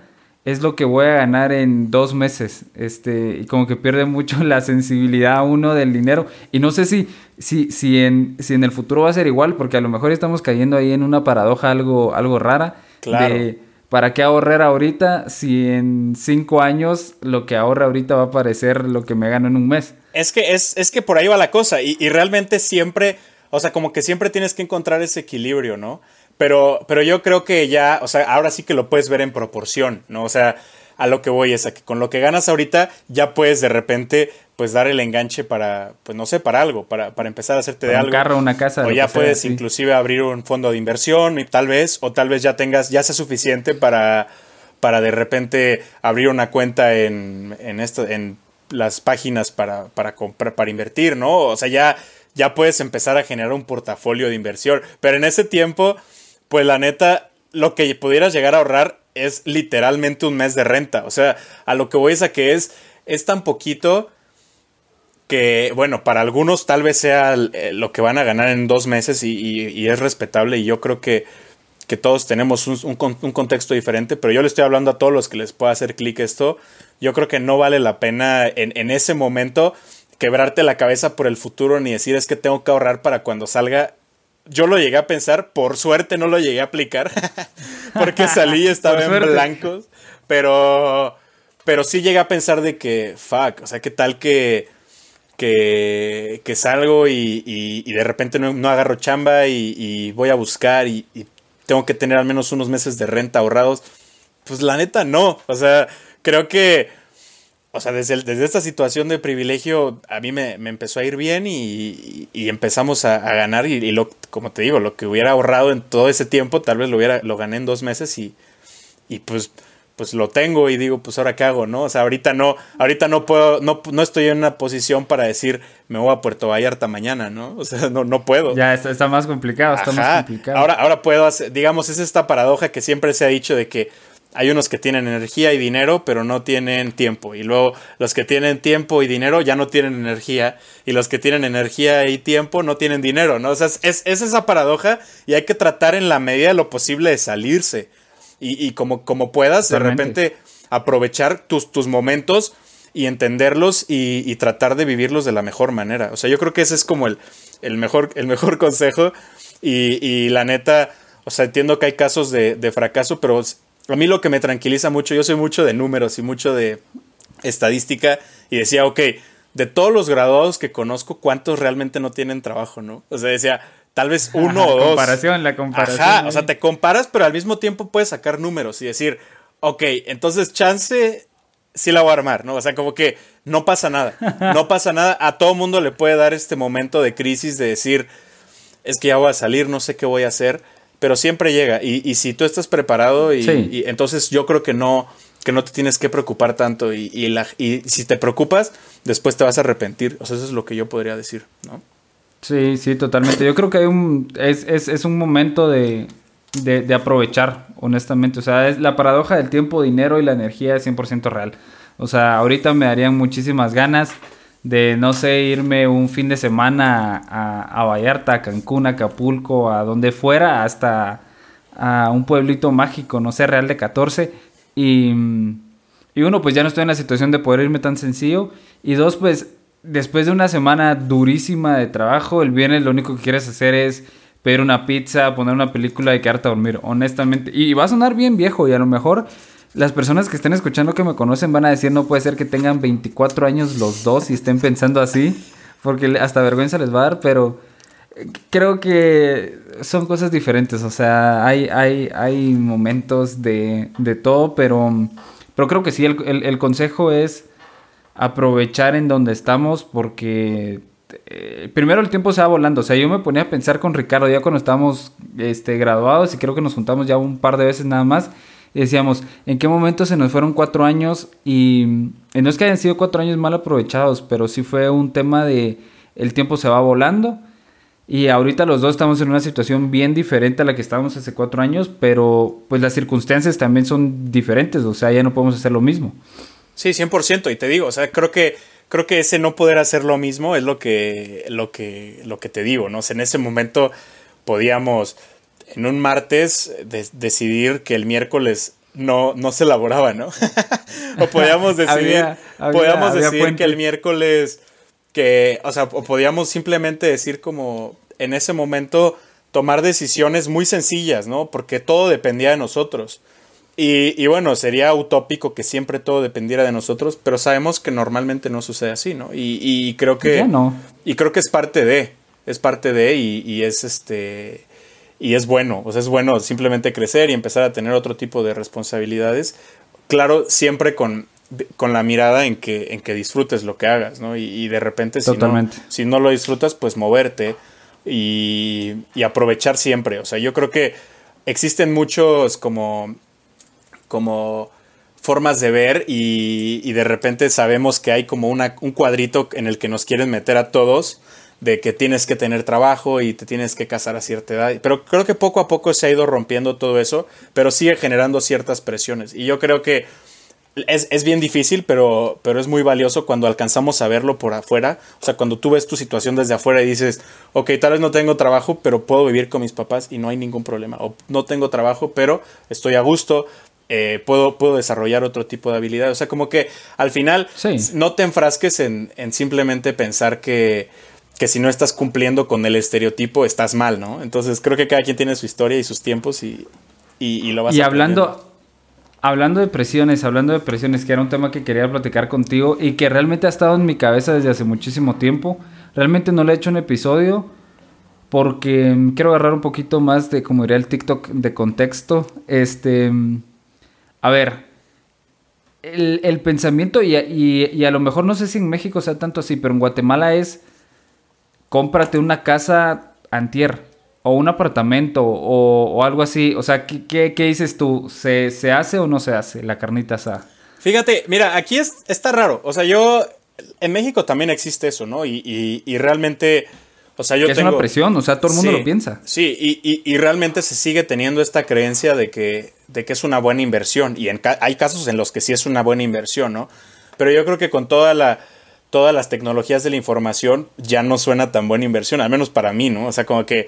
es lo que voy a ganar en dos meses. Este, y como que pierde mucho la sensibilidad uno del dinero. Y no sé si, si, si, en, si en el futuro va a ser igual, porque a lo mejor estamos cayendo ahí en una paradoja algo, algo rara. Claro. De, ¿Para qué ahorrar ahorita si en cinco años lo que ahorra ahorita va a parecer lo que me gano en un mes? Es que, es, es que por ahí va la cosa. Y, y realmente siempre, o sea, como que siempre tienes que encontrar ese equilibrio, ¿no? Pero, pero yo creo que ya, o sea, ahora sí que lo puedes ver en proporción, ¿no? O sea, a lo que voy es a que con lo que ganas ahorita ya puedes de repente pues dar el enganche para, pues no sé, para algo, para, para empezar a hacerte de algo. Un carro, una casa. O ya puedes inclusive abrir un fondo de inversión y tal vez, o tal vez ya tengas, ya sea suficiente para, para de repente abrir una cuenta en, en, esto, en las páginas para, para comprar, para invertir, ¿no? O sea, ya, ya puedes empezar a generar un portafolio de inversión. Pero en ese tiempo pues la neta, lo que pudieras llegar a ahorrar es literalmente un mes de renta. O sea, a lo que voy es a que es, es tan poquito que, bueno, para algunos tal vez sea eh, lo que van a ganar en dos meses y, es respetable y yo creo que, que todos tenemos un, un, contexto diferente, pero yo le estoy hablando a todos los que les pueda hacer clic esto. Yo creo que no vale la pena en, en ese momento quebrarte la cabeza por el futuro ni decir es que tengo que ahorrar para cuando salga yo lo llegué a pensar, por suerte no lo llegué a aplicar, porque salí y estaba en blancos, pero, pero sí llegué a pensar de que, fuck, o sea, qué tal que, que, que salgo y, y, de repente no, agarro chamba y, voy a buscar y, tengo que tener al menos unos meses de renta ahorrados. Pues la neta no, o sea, creo que o sea, desde, desde esta situación de privilegio a mí me, empezó a ir bien y, empezamos a, ganar y, lo, como te digo, lo que hubiera ahorrado en todo ese tiempo, tal vez lo, hubiera, lo gané en dos meses y, y pues, pues lo tengo y digo, pues ahora qué hago, ¿no? O sea, ahorita no, ahorita no puedo, no, no estoy en una posición para decir me voy a Puerto Vallarta mañana, ¿no? O sea, no, no puedo. Ya está, está más complicado, está más complicado. Ahora, ahora puedo hacer, digamos, es esta paradoja que siempre se ha dicho de que hay unos que tienen energía y dinero, pero no tienen tiempo. Y luego los que tienen tiempo y dinero ya no tienen energía. Y los que tienen energía y tiempo no tienen dinero, ¿no? O sea, es, esa paradoja y hay que tratar en la medida de lo posible de salirse. Y, como, como puedas, de repente aprovechar tus, tus momentos y entenderlos y, tratar de vivirlos de la mejor manera. O sea, yo creo que ese es como el, el, mejor, el mejor consejo. Y, la neta, o sea, entiendo que hay casos de, de fracaso, pero a mí lo que me tranquiliza mucho, yo soy mucho de números y mucho de estadística y decía, ok, de todos los graduados que conozco, ¿cuántos realmente no tienen trabajo, no? O sea, decía, tal vez uno o dos. Comparación, la comparación. Ajá, o sea, te comparas, pero al mismo tiempo puedes sacar números y decir, ok, entonces chance sí la voy a armar, ¿no? O sea, como que no pasa nada, no pasa nada, a todo mundo le puede dar este momento de crisis de decir, es que ya voy a salir, no sé qué voy a hacer pero siempre llega. Y, si tú estás preparado, y, entonces yo creo que no, que no te tienes que preocupar tanto. Y, y, si te preocupas, después te vas a arrepentir. O sea, eso es lo que yo podría decir, ¿no? Sí, sí, totalmente. Yo creo que hay un, es, es, es un momento de, de, de, aprovechar, honestamente. O sea, es la paradoja del tiempo, dinero y la energía es 100% real. O sea, ahorita me darían muchísimas ganas de, no sé, irme un fin de semana a, a Vallarta, a Cancún, a Acapulco, a donde fuera, hasta a un pueblito mágico, no sé, Real de 14. Y, y uno, pues ya no estoy en la situación de poder irme tan sencillo. Y dos, pues después de una semana durísima de trabajo, el viernes lo único que quieres hacer es pedir una pizza, poner una película y quedarte a dormir, honestamente. Y va a sonar bien viejo y a lo mejor las personas que estén escuchando que me conocen van a decir no puede ser que tengan 24 años los dos y estén pensando así, porque hasta vergüenza les va a dar, pero creo que son cosas diferentes, o sea, hay, hay, hay momentos de, de todo, pero, pero creo que sí, el, el, el consejo es aprovechar en donde estamos porque eh, primero el tiempo se va volando. O sea, yo me ponía a pensar con Ricardo ya cuando estábamos este, graduados y creo que nos juntamos ya un par de veces nada más. Decíamos, ¿en qué momento se nos fueron cuatro años? Y, no es que hayan sido cuatro años mal aprovechados, pero sí fue un tema de el tiempo se va volando. Y ahorita los dos estamos en una situación bien diferente a la que estábamos hace cuatro años, pero pues las circunstancias también son diferentes, o sea, ya no podemos hacer lo mismo. Sí, 100%, y te digo, o sea, creo que creo que ese no poder hacer lo mismo es lo que lo que lo que te digo, ¿no? En ese momento podíamos en un martes de decidir que el miércoles no, no se elaboraba, ¿no? o podíamos decidir, había, había, podíamos había decidir que el miércoles que, o sea, o podíamos simplemente decir como en ese momento tomar decisiones muy sencillas, ¿no? Porque todo dependía de nosotros. Y, y, bueno, sería utópico que siempre todo dependiera de nosotros, pero sabemos que normalmente no sucede así, ¿no? Y, y creo que. no. Y creo que es parte de. Es parte de y, y, es este. Y es bueno. O sea, es bueno simplemente crecer y empezar a tener otro tipo de responsabilidades. Claro, siempre con, con la mirada en que, en que disfrutes lo que hagas, ¿no? Y, de repente, si no, si no lo disfrutas, pues moverte y, y aprovechar siempre. O sea, yo creo que existen muchos como como formas de ver y, y, de repente sabemos que hay como una, un cuadrito en el que nos quieren meter a todos de que tienes que tener trabajo y te tienes que casar a cierta edad. Pero creo que poco a poco se ha ido rompiendo todo eso, pero sigue generando ciertas presiones. Y yo creo que es, es, bien difícil, pero, pero es muy valioso cuando alcanzamos a verlo por afuera. O sea, cuando tú ves tu situación desde afuera y dices, ok, tal vez no tengo trabajo, pero puedo vivir con mis papás y no hay ningún problema. O no tengo trabajo, pero estoy a gusto, eh, puedo, puedo desarrollar otro tipo de habilidad. O sea, como que al final Sí. no te enfrasques en, en simplemente pensar que, que si no estás cumpliendo con el estereotipo estás mal, ¿no? Entonces creo que cada quien tiene su historia y sus tiempos y, y, y lo vas Y aprendiendo. hablando, hablando de presiones, hablando de presiones, que era un tema que quería platicar contigo y que realmente ha estado en mi cabeza desde hace muchísimo tiempo. Realmente no le he hecho un episodio porque quiero agarrar un poquito más de, como diría el TikTok, de contexto. Este, a ver, el, el pensamiento, y, y, y, a lo mejor no sé si en México sea tanto así, pero en Guatemala es, cómprate una casa antier, o un apartamento, o, o algo así. O sea, ¿qué, qué, qué dices tú? ¿Se, ¿Se, hace o no se hace la carnita asada? Fíjate, mira, aquí es, está raro. O sea, yo, en México también existe eso, ¿no? Y, y, y realmente... O sea, yo que tengo... Es una presión, o sea, todo el mundo sí, lo piensa. Sí, y, y, y, realmente se sigue teniendo esta creencia de que, de que es una buena inversión. Y en ca hay casos en los que sí es una buena inversión, ¿no? Pero yo creo que con toda la, todas las tecnologías de la información ya no suena tan buena inversión, al menos para mí, ¿no? O sea, como que,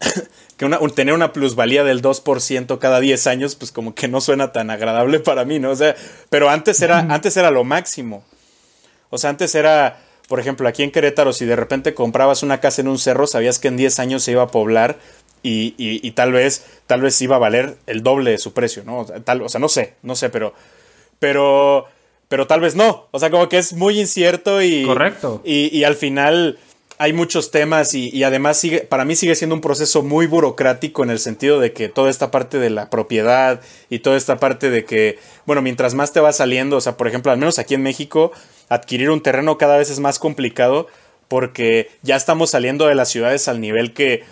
que una, un, tener una plusvalía del 2% cada 10 años, pues como que no suena tan agradable para mí, ¿no? O sea, pero antes era, antes era lo máximo. O sea, antes era por ejemplo, aquí en Querétaro, si de repente comprabas una casa en un cerro, sabías que en 10 años se iba a poblar y, y, y tal vez tal vez iba a valer el doble de su precio, ¿no? O sea, tal, o sea, no sé, no sé, pero pero pero tal vez no. O sea, como que es muy incierto y correcto. Y, y al final hay muchos temas y, y, además sigue, para mí sigue siendo un proceso muy burocrático en el sentido de que toda esta parte de la propiedad y toda esta parte de que, bueno, mientras más te va saliendo, o sea, por ejemplo, al menos aquí en México, adquirir un terreno cada vez es más complicado porque ya estamos saliendo de las ciudades al nivel que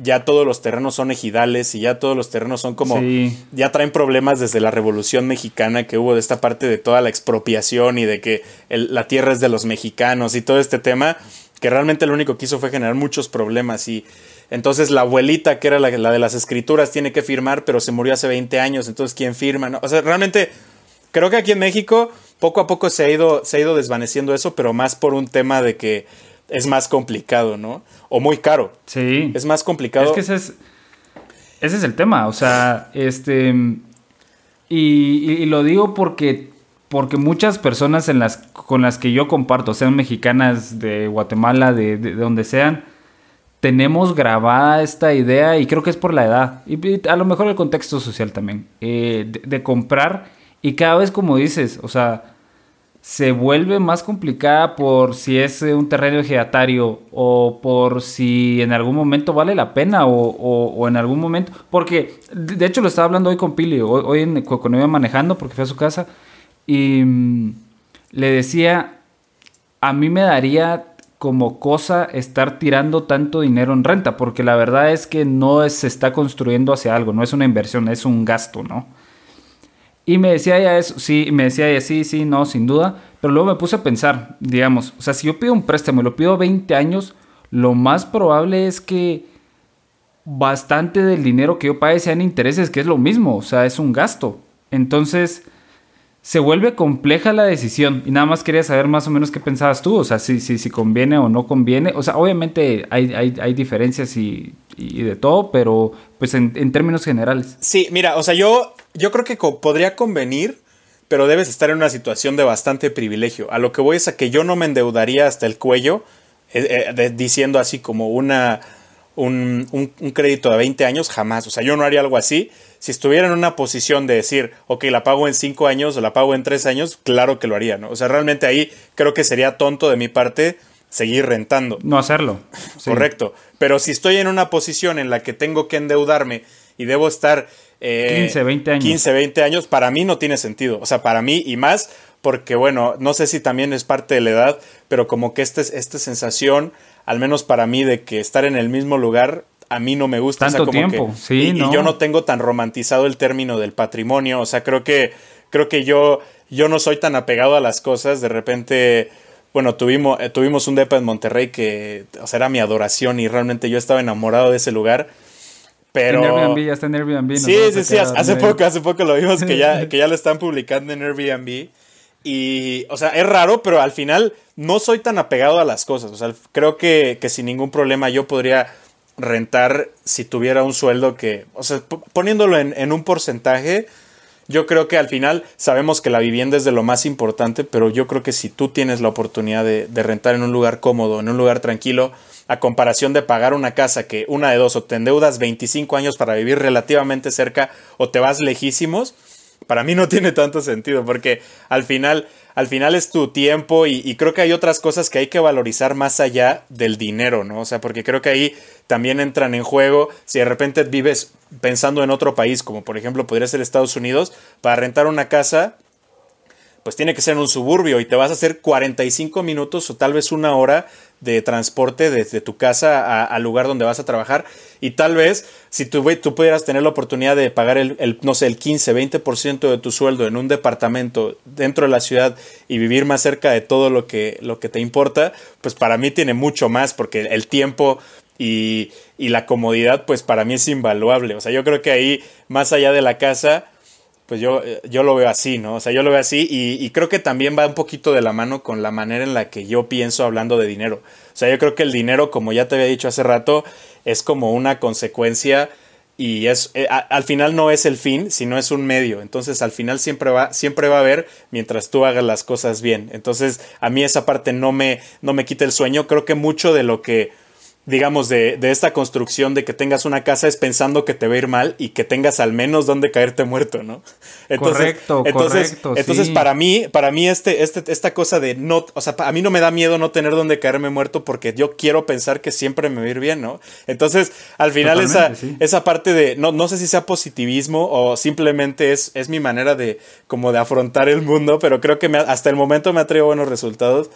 ya todos los terrenos son ejidales y ya todos los terrenos son como sí. ya traen problemas desde la revolución mexicana que hubo de esta parte de toda la expropiación y de que el, la tierra es de los mexicanos y todo este tema que realmente lo único que hizo fue generar muchos problemas y, Entonces la abuelita, que era la, la, de las escrituras, tiene que firmar, pero se murió hace 20 años, entonces ¿quién firma? ¿no? O sea, realmente creo que aquí en México poco a poco se ha, ido, se ha ido desvaneciendo eso, pero más por un tema de que es más complicado, ¿no? O muy caro. Sí. Es más complicado. Es que ese es, ese es el tema, o sea, este... Y, y lo digo porque porque muchas personas en las, con las que yo comparto, sean mexicanas de Guatemala, de, de, donde sean, tenemos grabada esta idea y creo que es por la edad y, a lo mejor el contexto social también, eh, de, de, comprar y cada vez como dices, o sea, se vuelve más complicada por si es un terreno ejidatario o por si en algún momento vale la pena o, o, o en algún momento, porque de hecho lo estaba hablando hoy con Pili, hoy, en, cuando iba manejando porque fue a su casa y mm, le decía, a mí me daría como cosa estar tirando tanto dinero en renta, porque la verdad es que no se está construyendo hacia algo, no es una inversión, es un gasto, ¿no? Y me decía ella eso, sí, me decía ella, sí, sí, no, sin duda, pero luego me puse a pensar, digamos, o sea, si yo pido un préstamo y lo pido 20 años, lo más probable es que bastante del dinero que yo pague sean intereses, que es lo mismo, o sea, es un gasto. Entonces, se vuelve compleja la decisión. Y nada más quería saber más o menos qué pensabas tú. O sea, si, si, si conviene o no conviene. O sea, obviamente hay, hay, hay diferencias y, y, de todo, pero pues en, en, términos generales. Sí, mira, o sea, yo, yo creo que podría convenir, pero debes estar en una situación de bastante privilegio. A lo que voy es a que yo no me endeudaría hasta el cuello, eh, eh, diciendo así como una... Un, un, un crédito de 20 años, jamás. O sea, yo no haría algo así si estuviera en una posición de decir, ok, la pago en cinco años o la pago en tres años, claro que lo haría, ¿no? O sea, realmente ahí creo que sería tonto de mi parte seguir rentando. No hacerlo. Sí. Correcto. Pero si estoy en una posición en la que tengo que endeudarme y debo estar... Eh, 15, 20 años. 15, 20 años, para mí no tiene sentido. O sea, para mí y más porque, bueno, no sé si también es parte de la edad, pero como que esta, esta sensación, al menos para mí, de que estar en el mismo lugar a mí no me gusta. Tanto o sea, como tiempo, que, sí, y, no. y, yo no tengo tan romantizado el término del patrimonio. O sea, creo que, creo que yo, yo no soy tan apegado a las cosas. De repente, bueno, tuvimos, eh, tuvimos un depa en Monterrey que, o sea, era mi adoración y realmente yo estaba enamorado de ese lugar. Pero... En Airbnb, ya está en Airbnb. Sí, sí, sí, hace poco, hace poco lo vimos que ya, que ya lo están publicando en Airbnb. Y, o sea, es raro, pero al final no soy tan apegado a las cosas. O sea, creo que, que sin ningún problema yo podría rentar si tuviera un sueldo que, o sea, poniéndolo en, en, un porcentaje, yo creo que al final sabemos que la vivienda es de lo más importante, pero yo creo que si tú tienes la oportunidad de, rentar en un lugar cómodo, en un lugar tranquilo, a comparación de pagar una casa que una de dos o te endeudas 25 años para vivir relativamente cerca o te vas lejísimos, para mí no tiene tanto sentido porque al final al final es tu tiempo y, y, creo que hay otras cosas que hay que valorizar más allá del dinero, ¿no? O sea, porque creo que ahí también entran en juego si de repente vives pensando en otro país, como por ejemplo podría ser Estados Unidos, para rentar una casa, pues tiene que ser en un suburbio y te vas a hacer 45 minutos o tal vez una hora de transporte desde tu casa al lugar donde vas a trabajar y tal vez si tú, tú pudieras tener la oportunidad de pagar el, no sé, el 15, 20% de tu sueldo en un departamento dentro de la ciudad y vivir más cerca de todo lo que, lo que te importa, pues para mí tiene mucho más porque el tiempo y, y la comodidad pues para mí es invaluable. O sea, yo creo que ahí más allá de la casa pues yo, yo lo veo así, ¿no? O sea, yo lo veo así y, y, creo que también va un poquito de la mano con la manera en la que yo pienso hablando de dinero. O sea, yo creo que el dinero, como ya te había dicho hace rato, es como una consecuencia y es eh, al final no es el fin, sino es un medio. Entonces, al final siempre va siempre va a haber mientras tú hagas las cosas bien. Entonces, a mí esa parte no me no me quita el sueño. Creo que mucho de lo que digamos, de, de, esta construcción de que tengas una casa es pensando que te va a ir mal y que tengas al menos donde caerte muerto, ¿no? Entonces, correcto, entonces, correcto, entonces sí. para mí, para mí este, este, esta cosa de no, o sea, a mí no me da miedo no tener donde caerme muerto porque yo quiero pensar que siempre me va a ir bien, ¿no? Entonces, al final esa, sí. esa parte de, no, no sé si sea positivismo o simplemente es, es mi manera de, como de afrontar el mundo, pero creo que me, hasta el momento me ha traído buenos resultados.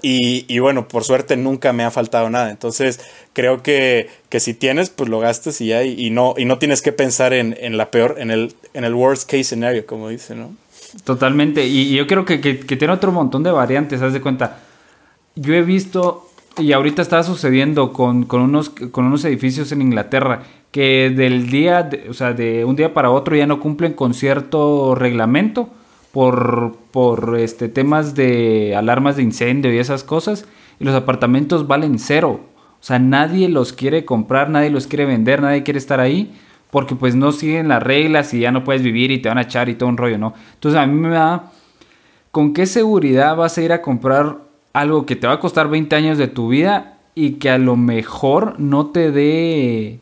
Y, y, bueno, por suerte nunca me ha faltado nada. Entonces, creo que, que si tienes, pues lo gastes y ya, y, no, y no tienes que pensar en, en, la peor, en el, en el worst case scenario, como dice, ¿no? Totalmente. Y, yo creo que, que, que, tiene otro montón de variantes, haz de cuenta. Yo he visto y ahorita está sucediendo con, unos, con unos edificios en Inglaterra que del día, o sea, de un día para otro ya no cumplen con cierto reglamento por, por este, temas de alarmas de incendio y esas cosas, y los apartamentos valen cero. O sea, nadie los quiere comprar, nadie los quiere vender, nadie quiere estar ahí, porque pues no siguen las reglas y ya no puedes vivir y te van a echar y todo un rollo, ¿no? Entonces a mí me da, ¿con qué seguridad vas a ir a comprar algo que te va a costar 20 años de tu vida y que a lo mejor no te dé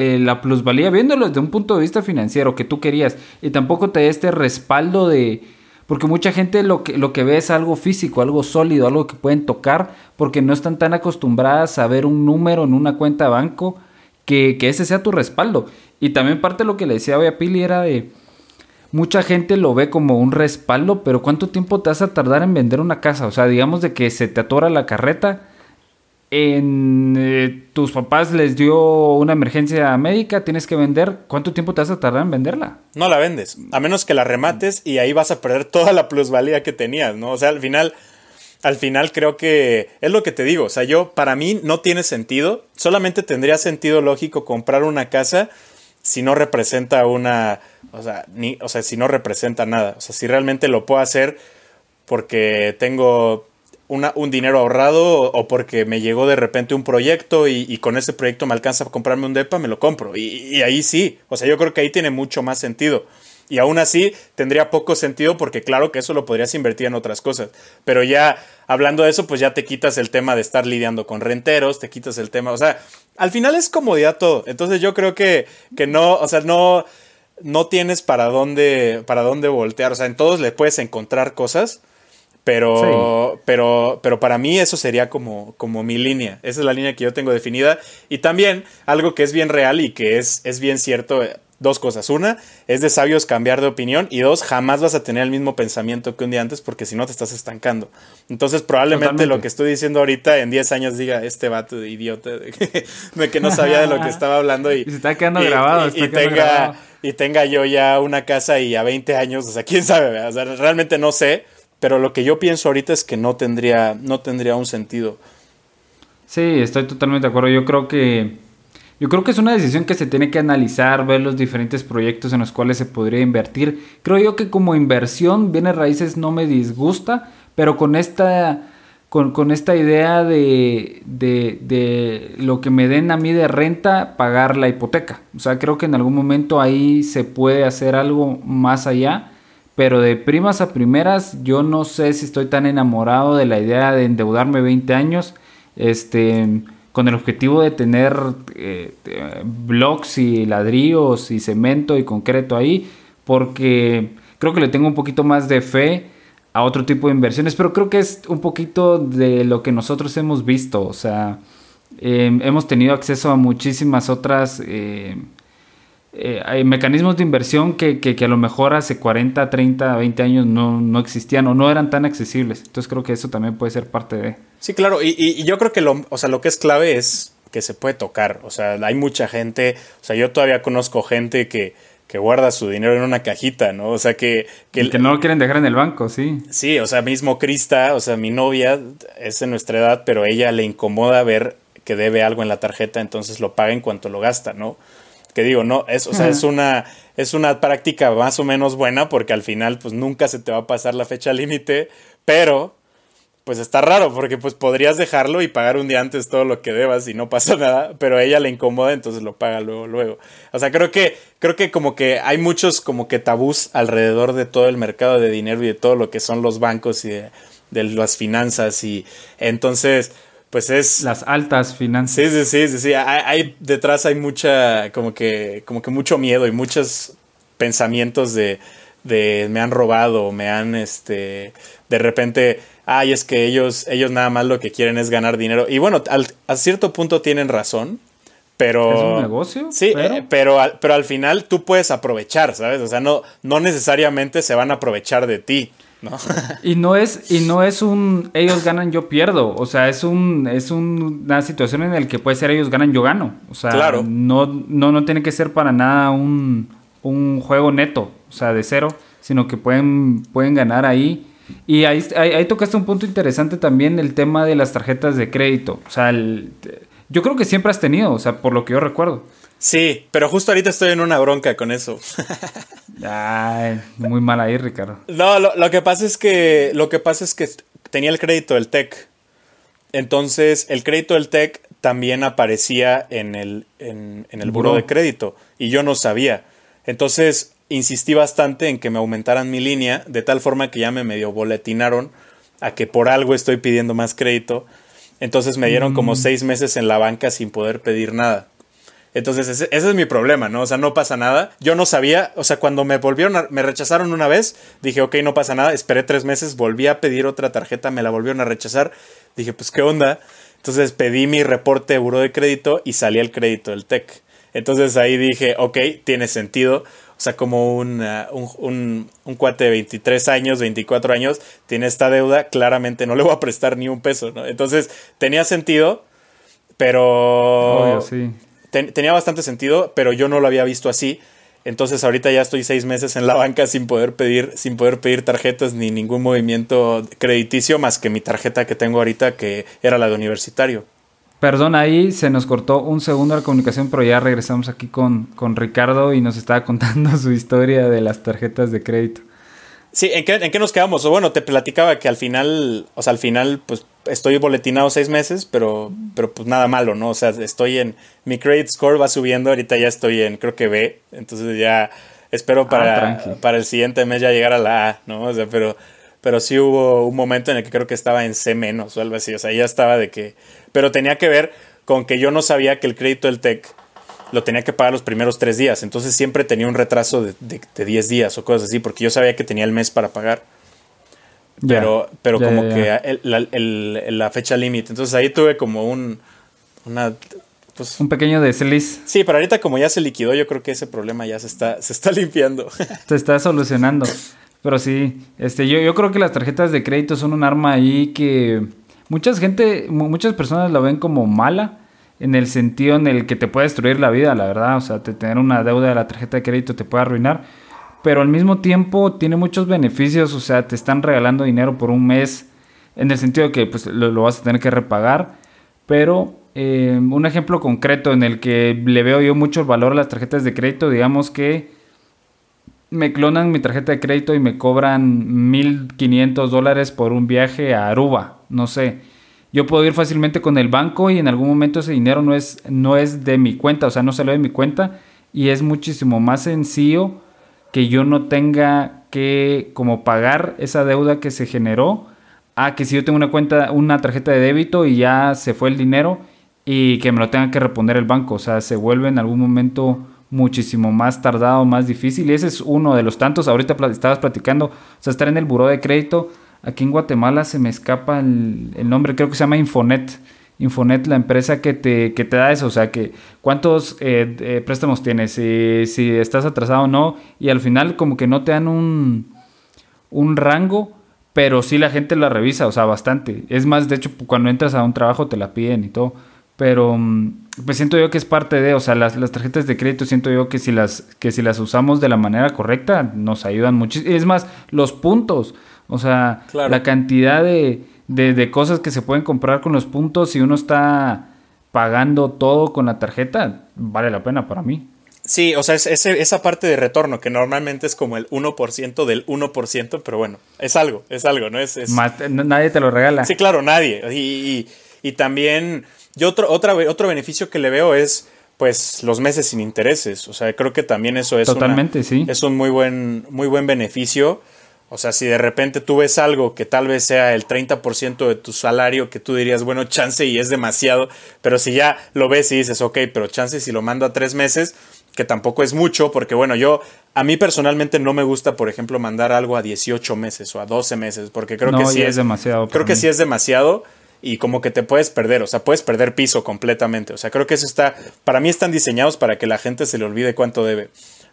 eh, la plusvalía, viéndolo desde un punto de vista financiero que tú querías y tampoco te dé este respaldo de... Porque mucha gente lo que, lo que ve es algo físico, algo sólido, algo que pueden tocar, porque no están tan acostumbradas a ver un número en una cuenta de banco que, ese sea tu respaldo. Y también parte de lo que le decía hoy a Pili era de mucha gente lo ve como un respaldo, pero ¿cuánto tiempo te vas a tardar en vender una casa? O sea, digamos de que se te atora la carreta, en eh, tus papás les dio una emergencia médica, tienes que vender, ¿cuánto tiempo te vas a tardar en venderla? No la vendes, a menos que la remates y ahí vas a perder toda la plusvalía que tenías, ¿no? O sea, al final, al final creo que es lo que te digo, o sea, yo, para mí no tiene sentido, solamente tendría sentido lógico comprar una casa si no representa una, o sea, ni, o sea, si no representa nada, o sea, si realmente lo puedo hacer porque tengo un dinero ahorrado o porque me llegó de repente un proyecto y, con ese proyecto me alcanza a comprarme un DEPA, me lo compro. Y, ahí sí, o sea, yo creo que ahí tiene mucho más sentido. Y aún así tendría poco sentido porque claro que eso lo podrías invertir en otras cosas. Pero ya hablando de eso, pues ya te quitas el tema de estar lidiando con renteros, te quitas el tema, o sea, al final es comodidad todo. Entonces yo creo que, que no, o sea, no, no tienes para dónde, para dónde voltear. O sea, en todos le puedes encontrar cosas pero, pero, pero para mí eso sería como, como mi línea. Esa es la línea que yo tengo definida. Y también algo que es bien real y que es, es bien cierto. Eh, dos cosas. Una, es de sabios cambiar de opinión. Y dos, jamás vas a tener el mismo pensamiento que un día antes porque si no te estás estancando. Entonces, probablemente lo que estoy diciendo ahorita en 10 años diga este vato de idiota de que, no sabía de lo que estaba hablando. Y, se está quedando grabado. Y, tenga, y tenga yo ya una casa y a 20 años. O sea, quién sabe. O sea, realmente no sé. Pero lo que yo pienso ahorita es que no tendría, no tendría un sentido. Sí, estoy totalmente de acuerdo. Yo creo que yo creo que es una decisión que se tiene que analizar, ver los diferentes proyectos en los cuales se podría invertir. Creo yo que como inversión, bienes raíces no me disgusta, pero con esta, con, con esta idea de, de, de, lo que me den a mí de renta, pagar la hipoteca. O sea, creo que en algún momento ahí se puede hacer algo más allá pero de primas a primeras yo no sé si estoy tan enamorado de la idea de endeudarme 20 años este con el objetivo de tener eh, blocks y ladrillos y cemento y concreto ahí porque creo que le tengo un poquito más de fe a otro tipo de inversiones pero creo que es un poquito de lo que nosotros hemos visto o sea em, hemos tenido acceso a muchísimas otras eh, eh, hay mecanismos de inversión que, que, a lo mejor hace 40, 30, 20 años no, no, existían o no eran tan accesibles. Entonces creo que eso también puede ser parte de... Sí, claro, y, y, yo creo que lo, o sea, lo que es clave es que se puede tocar. O sea, hay mucha gente, o sea, yo todavía conozco gente que, que guarda su dinero en una cajita, ¿no? O sea, que... Que, que no lo quieren dejar en el banco, sí. Sí, o sea, mismo Krista, o sea, mi novia es de nuestra edad, pero ella le incomoda ver que debe algo en la tarjeta, entonces lo paga en cuanto lo gasta, ¿no? Que digo, no, es, o sea, es una, es una práctica más o menos buena porque al final pues nunca se te va a pasar la fecha límite, pero pues está raro porque pues podrías dejarlo y pagar un día antes todo lo que debas y no pasa nada, pero a ella le incomoda, entonces lo paga luego, luego. O sea, creo que, creo que como que hay muchos como que tabús alrededor de todo el mercado de dinero y de todo lo que son los bancos y de, de las finanzas y entonces pues es... Las altas finanzas. Sí, sí, sí, sí, Hay, detrás hay mucha, como que, como que mucho miedo y muchos pensamientos de, de me han robado, me han, este, de repente, ay, es que ellos, ellos nada más lo que quieren es ganar dinero. Y bueno, a cierto punto tienen razón, pero... ¿Es un negocio? Sí, pero... Eh, pero, pero, al final tú puedes aprovechar, ¿sabes? O sea, no, no necesariamente se van a aprovechar de ti. Y no es y no es un ellos ganan yo pierdo. O sea es un es una situación en la que puede ser ellos ganan yo gano. O sea no, no no tiene que ser para nada un, un juego neto o sea de cero sino que pueden pueden ganar ahí. Y ahí, ahí, tocaste un punto interesante también, el tema de las tarjetas de crédito. O sea, yo creo que siempre has tenido, o sea, por lo que yo recuerdo. Sí, pero justo ahorita estoy en una bronca con eso. Ay, muy mal ahí, Ricardo. No, lo, que pasa es que lo que pasa es que tenía el crédito del TEC. Entonces, el crédito del TEC también aparecía en el, en, el buro de crédito y yo no sabía. Entonces, insistí bastante en que me aumentaran mi línea, de tal forma que ya me medio boletinaron a que por algo estoy pidiendo más crédito. Entonces me dieron como mm. seis meses en la banca sin poder pedir nada. Entonces, ese, es mi problema, ¿no? O sea, no pasa nada. Yo no sabía, o sea, cuando me volvieron, me rechazaron una vez, dije, ok, no pasa nada. Esperé tres meses, volví a pedir otra tarjeta, me la volvieron a rechazar. Dije, pues, ¿qué onda? Entonces pedí mi reporte de buro de crédito y salí el crédito del TEC. Entonces ahí dije, ok, tiene sentido. O sea, como un, un, un, cuate de 23 años, 24 años, tiene esta deuda, claramente no le voy a prestar ni un peso, ¿no? Entonces tenía sentido, pero... Obvio, sí tenía bastante sentido, pero yo no lo había visto así. Entonces ahorita ya estoy seis meses en la banca sin poder pedir, sin poder pedir tarjetas ni ningún movimiento crediticio más que mi tarjeta que tengo ahorita que era la de universitario. Perdón, ahí se nos cortó un segundo la comunicación, pero ya regresamos aquí con, con Ricardo y nos estaba contando su historia de las tarjetas de crédito. Sí, ¿en qué, ¿en qué nos quedamos? O bueno, te platicaba que al final, o sea, al final, pues estoy boletinado seis meses, pero, pero pues nada malo, ¿no? O sea, estoy en, mi credit score va subiendo, ahorita ya estoy en, creo que B, entonces ya espero ah, para, para el siguiente mes ya llegar a la A, ¿no? O sea, pero, pero sí hubo un momento en el que creo que estaba en C menos o algo así, o sea, ya estaba de que, pero tenía que ver con que yo no sabía que el crédito del TEC lo tenía que pagar los primeros tres días. Entonces siempre tenía un retraso de, de, 10 días o cosas así, porque yo sabía que tenía el mes para pagar. Pero, pero como que la, fecha límite. Entonces ahí tuve como un. Una, pues, un pequeño desliz. Sí, pero ahorita como ya se liquidó, yo creo que ese problema ya se está, se está limpiando. Se está solucionando. Pero sí, este, yo, yo creo que las tarjetas de crédito son un arma ahí que mucha gente, muchas personas la ven como mala en el sentido en el que te puede destruir la vida, la verdad. O sea, tener una deuda de la tarjeta de crédito te puede arruinar. Pero al mismo tiempo tiene muchos beneficios. O sea, te están regalando dinero por un mes. En el sentido de que pues, lo, vas a tener que repagar. Pero eh, un ejemplo concreto en el que le veo yo mucho valor a las tarjetas de crédito. Digamos que me clonan mi tarjeta de crédito y me cobran 1.500 dólares por un viaje a Aruba. No sé yo puedo ir fácilmente con el banco y en algún momento ese dinero no es, no es de mi cuenta, o sea, no salió de mi cuenta y es muchísimo más sencillo que yo no tenga que como pagar esa deuda que se generó a que si yo tengo una cuenta, una tarjeta de débito y ya se fue el dinero y que me lo tenga que responder el banco, o sea, se vuelve en algún momento muchísimo más tardado, más difícil. Y ese es uno de los tantos, ahorita estabas platicando, o sea, estar en el buró de crédito. Aquí en Guatemala se me escapa el, nombre, creo que se llama Infonet. Infonet, la empresa que te, que te da eso, o sea, que cuántos eh, eh, préstamos tienes, si, si, estás atrasado o no, y al final como que no te dan un, un rango, pero sí la gente la revisa, o sea, bastante. Es más, de hecho, cuando entras a un trabajo te la piden y todo, pero mm, pues siento yo que es parte de, o sea, las, las tarjetas de crédito siento yo que si las, que si las usamos de la manera correcta nos ayudan muchísimo. Es más, los puntos. O sea, la cantidad de, de, cosas que se pueden comprar con los puntos, si uno está pagando todo con la tarjeta, vale la pena para mí. Sí, o sea, es, esa parte de retorno que normalmente es como el 1% del 1%, pero bueno, es algo, es algo, ¿no? Es, nadie te lo regala. Sí, claro, nadie. Y, y, también, yo otro, otra, otro beneficio que le veo es, pues, los meses sin intereses. O sea, creo que también eso es, Totalmente, sí. es un muy buen, muy buen beneficio. O sea, si de repente tú ves algo que tal vez sea el 30% de tu salario, que tú dirías, bueno, chance y es demasiado, pero si ya lo ves y dices, ok, pero chance si lo mando a tres meses, que tampoco es mucho, porque bueno, yo, a mí personalmente no me gusta, por ejemplo, mandar algo a 18 meses o a 12 meses, porque creo que sí es, demasiado. Creo que sí es demasiado y como que te puedes perder, o sea, puedes perder piso completamente. O sea, creo que eso está, para mí están diseñados para que la gente se le olvide cuánto debe.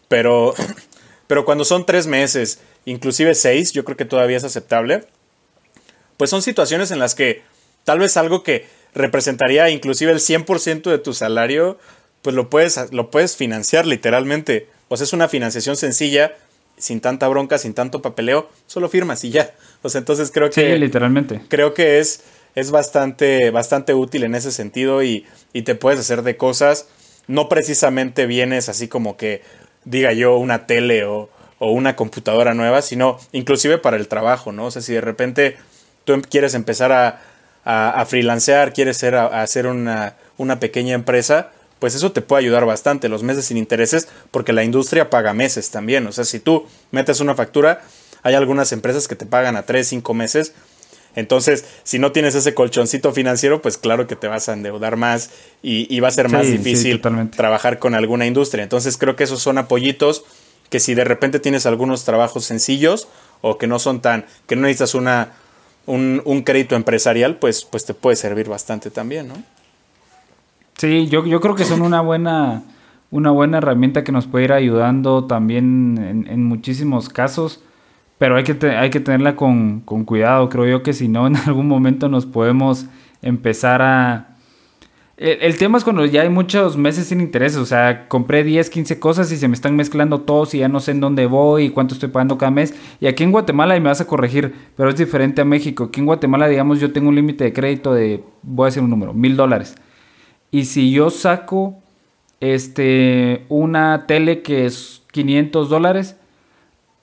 Pero, pero cuando son tres meses inclusive 6, yo creo que todavía es aceptable, pues son situaciones en las que tal vez algo que representaría inclusive el 100% de tu salario, pues lo puedes, lo puedes financiar literalmente. O sea, es una financiación sencilla sin tanta bronca, sin tanto papeleo, solo firmas y ya. O sea, entonces creo que... Sí, literalmente. Creo que es, es bastante, bastante útil en ese sentido y, y te puedes hacer de cosas. No precisamente vienes así como que diga yo una tele o, o una computadora nueva, sino inclusive para el trabajo, ¿no? O sea, si de repente tú em, quieres empezar a, a, freelancear, quieres ser, a, hacer una, una pequeña empresa, pues eso te puede ayudar bastante, los meses sin intereses, porque la industria paga meses también. O sea, si tú metes una factura, hay algunas empresas que te pagan a 3, 5 meses. Entonces, si no tienes ese colchoncito financiero, pues claro que te vas a endeudar más y, va a ser más difícil trabajar con alguna industria. Entonces, creo que esos son apoyitos que si de repente tienes algunos trabajos sencillos o que no son tan, que no necesitas una, un, un crédito empresarial, pues, pues te puede servir bastante también, ¿no? Sí, yo, yo creo que son una buena, una buena herramienta que nos puede ir ayudando también en, muchísimos casos, pero hay que, hay que tenerla con, con, cuidado. Creo yo que si no, en algún momento nos podemos empezar a... El, tema es cuando ya hay muchos meses sin intereses, o sea, compré 10, 15 cosas y se me están mezclando todos y ya no sé en dónde voy y cuánto estoy pagando cada mes. Y aquí en Guatemala, y me vas a corregir, pero es diferente a México. Aquí en Guatemala, digamos, yo tengo un límite de crédito de, voy a decir un número, mil dólares. Y si yo saco este, una tele que es 500 dólares,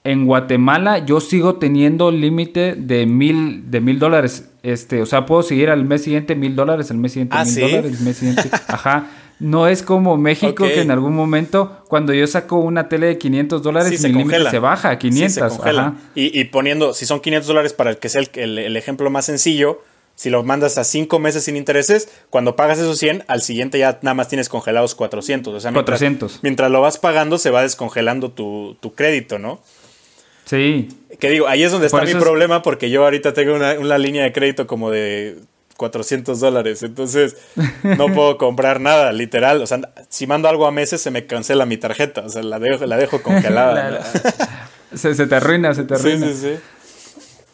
en Guatemala yo sigo teniendo límite de mil, de mil dólares. Este, o sea, puedo seguir al mes siguiente mil dólares, al mes siguiente ah, mil dólares, el mes siguiente. Ajá. No es como México que en algún momento, cuando yo saco una tele de 500 dólares, mi límite se baja a 500. Y, poniendo, si son 500 dólares para el que sea el ejemplo más sencillo, si lo mandas a 5 meses sin intereses, cuando pagas esos 100, al siguiente ya nada más tienes congelados 400. O sea, mientras, 400. mientras lo vas pagando, se va descongelando tu, crédito, ¿no? Sí. Que digo, ahí es donde está mi problema, porque yo ahorita tengo una, una, línea de crédito como de 400 dólares. Entonces, no puedo comprar nada, literal. O sea, si mando algo a meses, se me cancela mi tarjeta. O sea, la dejo, la dejo congelada. se, se, te arruina, se te arruina. Sí, sí, sí.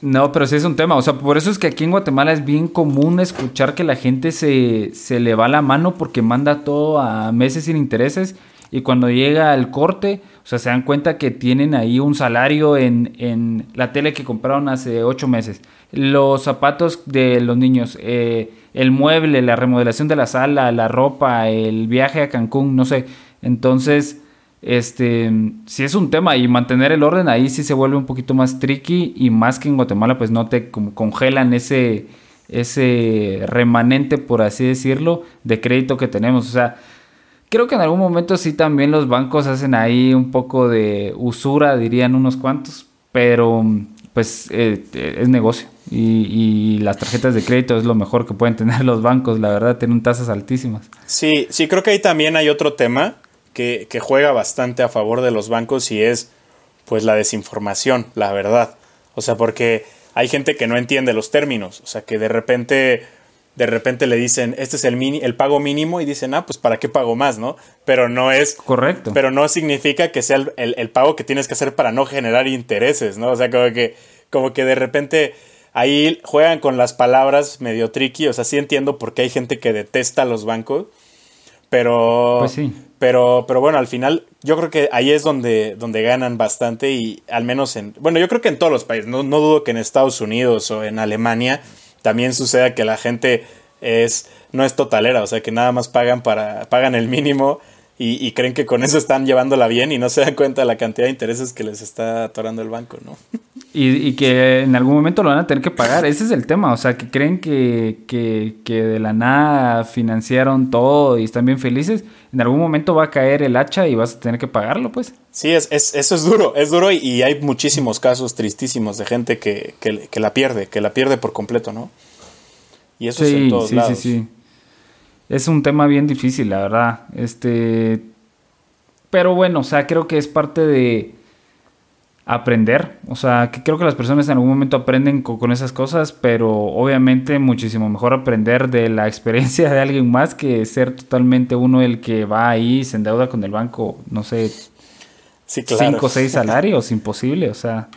No, pero sí es un tema. O sea, por eso es que aquí en Guatemala es bien común escuchar que la gente se, se le va la mano porque manda todo a meses sin intereses y cuando llega al corte, o sea, se dan cuenta que tienen ahí un salario en, en la tele que compraron hace ocho meses, los zapatos de los niños, eh, el mueble, la remodelación de la sala, la ropa, el viaje a Cancún, no sé. Entonces este, si es un tema y mantener el orden ahí sí se vuelve un poquito más tricky y más que en Guatemala pues no te congelan ese, ese remanente, por así decirlo, de crédito que tenemos. O sea, creo que en algún momento sí también los bancos hacen ahí un poco de usura, dirían unos cuantos, pero pues eh, es negocio y, y, las tarjetas de crédito es lo mejor que pueden tener los bancos, la verdad, tienen tasas altísimas. Sí, sí, creo que ahí también hay otro tema que, juega bastante a favor de los bancos y es pues la desinformación, la verdad. O sea, porque hay gente que no entiende los términos, o sea, que de repente de repente le dicen, este es el, mini, el pago mínimo y dicen, ah, pues para qué pago más, ¿no? Pero no es... Correcto. Pero no significa que sea el, el, pago que tienes que hacer para no generar intereses, ¿no? O sea, como que, como que de repente ahí juegan con las palabras medio tricky, o sea, sí entiendo por qué hay gente que detesta los bancos, pero... Pues sí. Pero, pero bueno, al final yo creo que ahí es donde, donde ganan bastante y al menos en... Bueno, yo creo que en todos los países, no, no dudo que en Estados Unidos o en Alemania también suceda que la gente es no es totalera, o sea que nada más pagan para pagan el mínimo y, creen que con eso están llevándola bien y no se dan cuenta de la cantidad de intereses que les está atorando el banco, ¿no? Y, que en algún momento lo van a tener que pagar, ese es el tema, o sea, que creen que, que, de la nada financiaron todo y están bien felices, en algún momento va a caer el hacha y vas a tener que pagarlo, pues. Sí, es, es eso es duro, es duro y, hay muchísimos casos tristísimos de gente que, que, la pierde, que la pierde por completo, ¿no? Y eso es en todos sí, lados. Sí, sí, sí es un tema bien difícil, la verdad. Este, pero bueno, o sea, creo que es parte de aprender. O sea, que creo que las personas en algún momento aprenden con, esas cosas, pero obviamente muchísimo mejor aprender de la experiencia de alguien más que ser totalmente uno el que va ahí y se endeuda con el banco, no sé, cinco o seis salarios, imposible, o sea.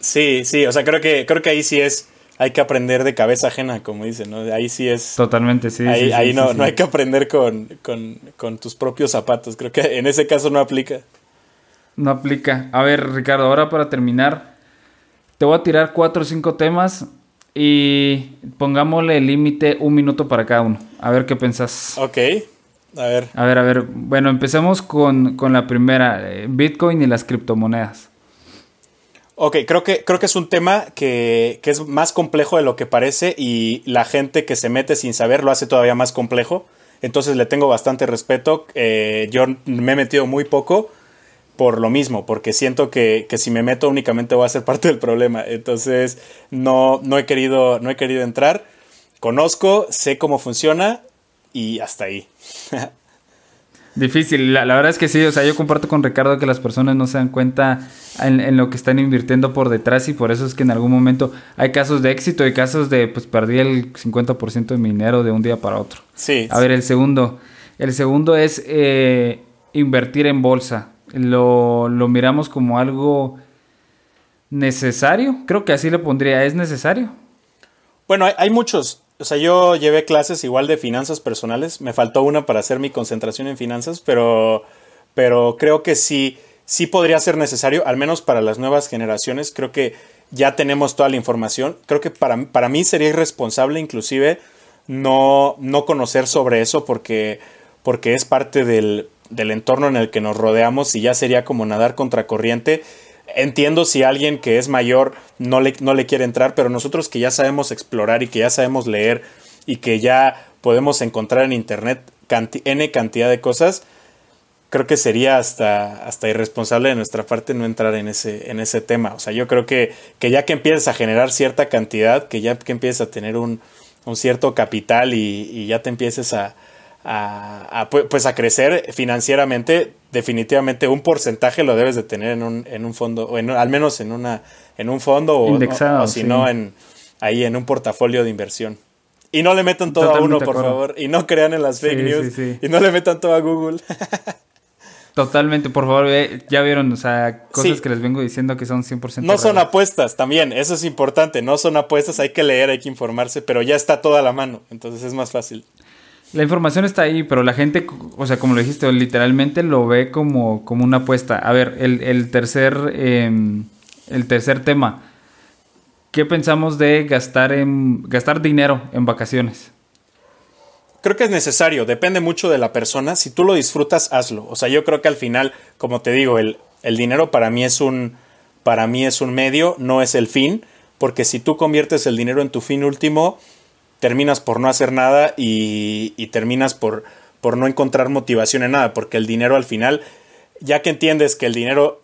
Sí, sí, o sea, creo que, creo que ahí sí es hay que aprender de cabeza ajena, como dicen, ¿no? Ahí sí es... Totalmente, sí. Ahí, ahí no, no hay que aprender con, tus propios zapatos. Creo que en ese caso no aplica. No aplica. A ver, Ricardo, ahora para terminar, te voy a tirar cuatro o cinco temas y pongámosle el límite un minuto para cada uno. A ver qué pensás. Ok. A ver. A ver, a ver. Bueno, empecemos con, con la primera, eh, Bitcoin y las criptomonedas. Ok, creo que, creo que es un tema que, que, es más complejo de lo que parece y la gente que se mete sin saber lo hace todavía más complejo. Entonces le tengo bastante respeto. Eh, yo me he metido muy poco por lo mismo, porque siento que, que, si me meto únicamente voy a ser parte del problema. Entonces no, no, he, querido, no he querido entrar. Conozco, sé cómo funciona y hasta ahí. Difícil, la, la, verdad es que sí, o sea, yo comparto con Ricardo que las personas no se dan cuenta en, en, lo que están invirtiendo por detrás y por eso es que en algún momento hay casos de éxito y casos de, pues perdí el 50% de mi dinero de un día para otro. Sí. A ver, el segundo, el segundo es eh, invertir en bolsa. Lo, lo miramos como algo necesario, creo que así le pondría, ¿es necesario? Bueno, hay, hay muchos, o sea, yo llevé clases igual de finanzas personales. Me faltó una para hacer mi concentración en finanzas, pero, pero creo que sí, sí podría ser necesario, al menos para las nuevas generaciones. Creo que ya tenemos toda la información. Creo que para, para mí sería irresponsable inclusive no, no conocer sobre eso porque, porque es parte del, del entorno en el que nos rodeamos y ya sería como nadar contracorriente entiendo si alguien que es mayor no le, no le quiere entrar, pero nosotros que ya sabemos explorar y que ya sabemos leer y que ya podemos encontrar en internet n cantidad de cosas, creo que sería hasta, hasta irresponsable de nuestra parte no entrar en ese, en ese tema. O sea, yo creo que, que ya que empieces a generar cierta cantidad, que ya que empieces a tener un, un cierto capital y, y ya te empieces a, a, a, pues a crecer financieramente, definitivamente un porcentaje lo debes de tener en un, en un fondo, o en, al menos en, una, en un fondo o, Indexado, o, o si sí. no en, ahí en un portafolio de inversión. Y no le metan todo Totalmente a uno, por acuerdo. favor. Y no crean en las fake sí, news. Sí, y no le metan todo a Google. Totalmente, por favor, eh, ya vieron, o sea, cosas sí. que les vengo diciendo que son 100% No reales. son apuestas, también, eso es importante, no son apuestas, hay que leer, hay que informarse, pero ya está toda a la mano, entonces es más fácil. La información está ahí, pero la gente, o sea, como lo dijiste, literalmente lo ve como, como una apuesta. A ver, el, el tercer, eh, el tercer tema. ¿Qué pensamos de gastar, en, gastar dinero en vacaciones? Creo que es necesario, depende mucho de la persona. Si tú lo disfrutas, hazlo. O sea, yo creo que al final, como te digo, el, el dinero para mí es un, para mí es un medio, no es el fin, porque si tú conviertes el dinero en tu fin último, terminas por no hacer nada y, y, terminas por, por no encontrar motivación en nada, porque el dinero al final, ya que entiendes que el dinero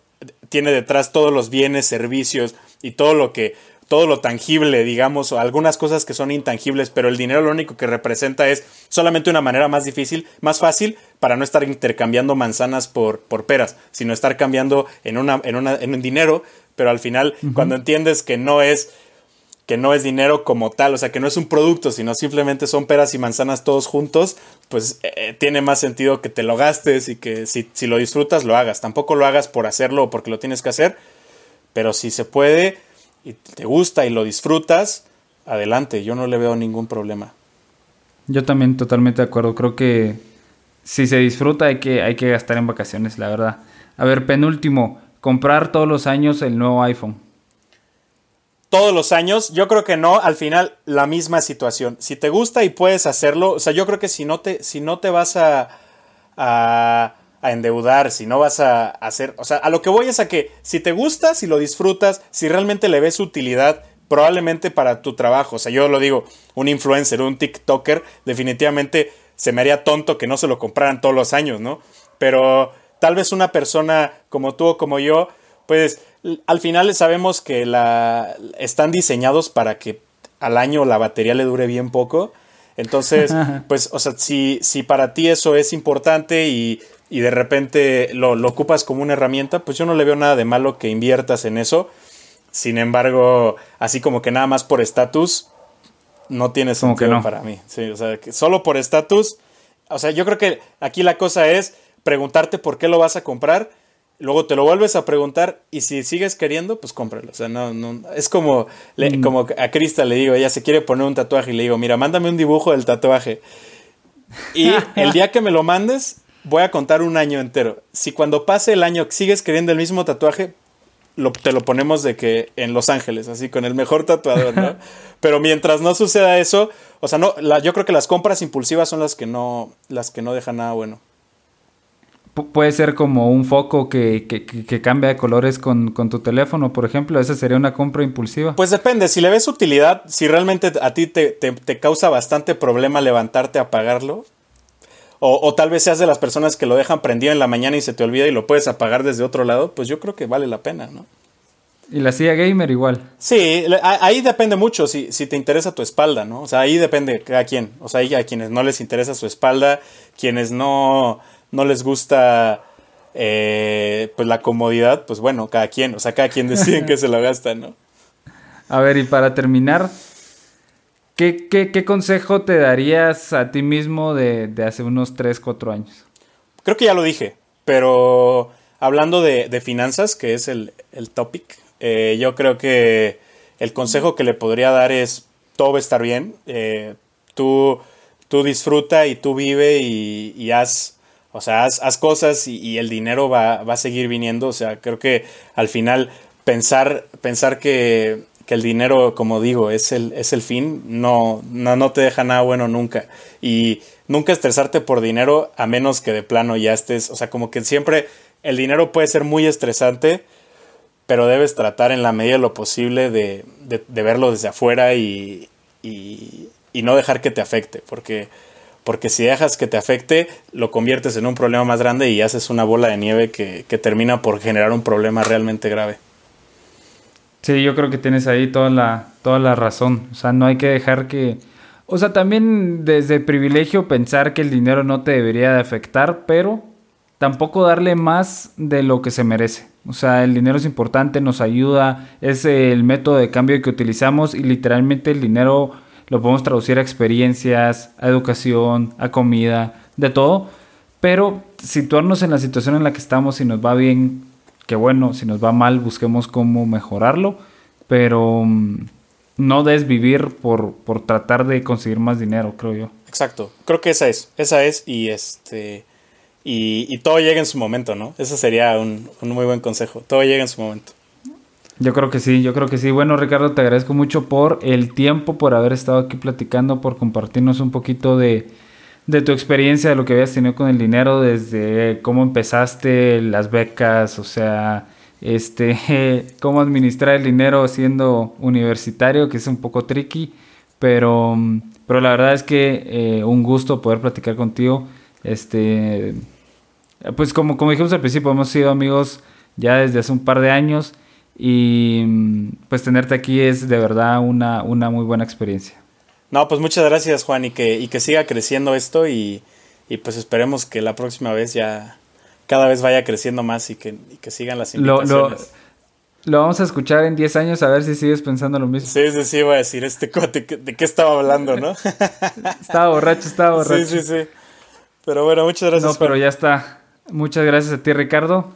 tiene detrás todos los bienes, servicios y todo lo que todo lo tangible, digamos, o algunas cosas que son intangibles, pero el dinero lo único que representa es solamente una manera más difícil, más fácil para no estar intercambiando manzanas por, por peras, sino estar cambiando en, una, en, una, en un dinero, pero al final, uh -huh. cuando entiendes que no es que no es dinero como tal, o sea, que no es un producto, sino simplemente son peras y manzanas todos juntos, pues eh, tiene más sentido que te lo gastes y que si, si, lo disfrutas lo hagas. Tampoco lo hagas por hacerlo o porque lo tienes que hacer, pero si se puede y te gusta y lo disfrutas, adelante, yo no le veo ningún problema. Yo también totalmente de acuerdo, creo que si se disfruta hay que, hay que gastar en vacaciones, la verdad. A ver, penúltimo, comprar todos los años el nuevo iPhone todos los años, yo creo que no, al final la misma situación. Si te gusta y puedes hacerlo, o sea, yo creo que si no te, si no te vas a, a, a, endeudar, si no vas a hacer, o sea, a lo que voy es a que si te gusta, si lo disfrutas, si realmente le ves utilidad, probablemente para tu trabajo, o sea, yo lo digo, un influencer, un TikToker, definitivamente se me haría tonto que no se lo compraran todos los años, ¿no? Pero tal vez una persona como tú o como yo, pues al final sabemos que la, están diseñados para que al año la batería le dure bien poco. Entonces, pues, o sea, si, si para ti eso es importante y, y de repente lo, lo, ocupas como una herramienta, pues yo no le veo nada de malo que inviertas en eso. Sin embargo, así como que nada más por estatus, no tiene sentido no. para mí. Sí, o sea, que solo por estatus, o sea, yo creo que aquí la cosa es preguntarte por qué lo vas a comprar luego te lo vuelves a preguntar y si sigues queriendo, pues cómpralo. O sea, no, no, es como, le, mm. como a Krista le digo, ella se quiere poner un tatuaje y le digo, mira, mándame un dibujo del tatuaje. Y el día que me lo mandes, voy a contar un año entero. Si cuando pase el año sigues queriendo el mismo tatuaje, te lo ponemos de que en Los Ángeles, así con el mejor tatuador, ¿no? Pero mientras no suceda eso, o sea, no, yo creo que las compras impulsivas son las que no, las que no dejan nada bueno. Puede ser como un foco que, que, cambia de colores con, tu teléfono, por ejemplo. Esa sería una compra impulsiva. Pues depende. Si le ves utilidad, si realmente a ti te, te causa bastante problema levantarte a apagarlo, o, tal vez seas de las personas que lo dejan prendido en la mañana y se te olvida y lo puedes apagar desde otro lado, pues yo creo que vale la pena, ¿no? Y la silla gamer igual. Sí, ahí depende mucho si, si te interesa tu espalda, ¿no? O sea, ahí depende cada quien. O sea, hay a quienes no les interesa su espalda, quienes no, no les gusta eh, pues la comodidad, pues bueno, cada quien. O sea, cada quien decide que se lo gasta, ¿no? A ver, y para terminar, ¿Qué, consejo te darías a ti mismo de, hace unos 3, 4 años? Creo que ya lo dije, pero hablando de, finanzas, que es el, topic, eh, yo creo que el consejo que le podría dar es todo va a estar bien, eh, tú, tú disfruta y tú vive y, haz, o sea, haz, cosas y, el dinero va, va, a seguir viniendo, o sea, creo que al final pensar, pensar que que el dinero, como digo, es el, es el fin, no, no, no te deja nada bueno nunca. Y nunca estresarte por dinero a menos que de plano ya estés, o sea, como que siempre el dinero puede ser muy estresante, pero debes tratar en la medida de lo posible de, de, verlo desde afuera y, y, no dejar que te afecte, porque, porque si dejas que te afecte, lo conviertes en un problema más grande y haces una bola de nieve que, que termina por generar un problema realmente grave. Sí, yo creo que tienes ahí toda la, toda la razón. O sea, no hay que dejar que... O sea, también desde privilegio pensar que el dinero no te debería de afectar, pero tampoco darle más de lo que se merece. O sea, el dinero es importante, nos ayuda, es el método de cambio que utilizamos y literalmente el dinero lo podemos traducir a experiencias, a educación, a comida, de todo. Pero situarnos en la situación en la que estamos y nos va bien que bueno, si nos va mal, busquemos cómo mejorarlo, pero mm, no desvivir por, por tratar de conseguir más dinero, creo yo. Exacto, creo que esa es, esa es y este... Y, todo llega en su momento, ¿no? Ese sería un, un muy buen consejo. Todo llega en su momento. Yo creo que sí, yo creo que sí. Bueno, Ricardo, te agradezco mucho por el tiempo, por haber estado aquí platicando, por compartirnos un poquito de, de tu experiencia, de lo que habías tenido con el dinero, desde cómo empezaste, las becas, o sea, este, cómo administrar el dinero siendo universitario, que es un poco tricky, pero, pero la verdad es que eh, un gusto poder platicar contigo. Este, pues como, como dijimos al principio, hemos sido amigos ya desde hace un par de años y pues tenerte aquí es de verdad una, una muy buena experiencia. No, pues muchas gracias Juan y que, y que siga creciendo esto y, y, pues esperemos que la próxima vez ya cada vez vaya creciendo más y que, y que sigan las invitaciones. Lo, lo, vamos a escuchar en 10 años a ver si sigues pensando lo mismo. Sí, sí, sí, voy a decir este cuate de qué estaba hablando, ¿no? estaba borracho, estaba borracho. Sí, sí, sí. Pero bueno, muchas gracias. No, pero ya está. Muchas gracias a ti, Ricardo.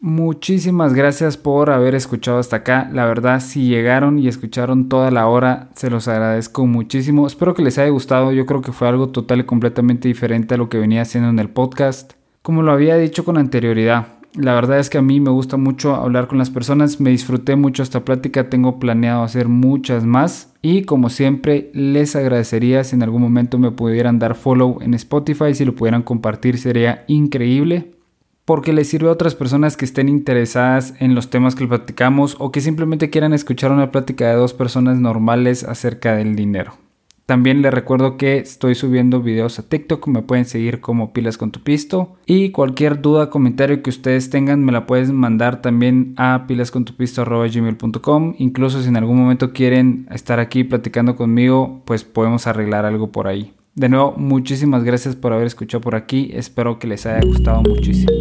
Muchísimas gracias por haber escuchado hasta acá. La verdad, si llegaron y escucharon toda la hora, se los agradezco muchísimo. Espero que les haya gustado. Yo creo que fue algo total y completamente diferente a lo que venía haciendo en el podcast. Como lo había dicho con anterioridad, la verdad es que a mí me gusta mucho hablar con las personas. Me disfruté mucho esta plática. Tengo planeado hacer muchas más. Y como siempre, les agradecería si en algún momento me pudieran dar follow en Spotify. Si lo pudieran compartir, sería increíble porque les sirve a otras personas que estén interesadas en los temas que platicamos o que simplemente quieran escuchar una plática de dos personas normales acerca del dinero. También les recuerdo que estoy subiendo videos a TikTok, me pueden seguir como pilas con tu pisto y cualquier duda, comentario que ustedes tengan me la pueden mandar también a pilascontupisto.gmail.com Incluso si en algún momento quieren estar aquí platicando conmigo, pues podemos arreglar algo por ahí. De nuevo, muchísimas gracias por haber escuchado por aquí. Espero que les haya gustado muchísimo.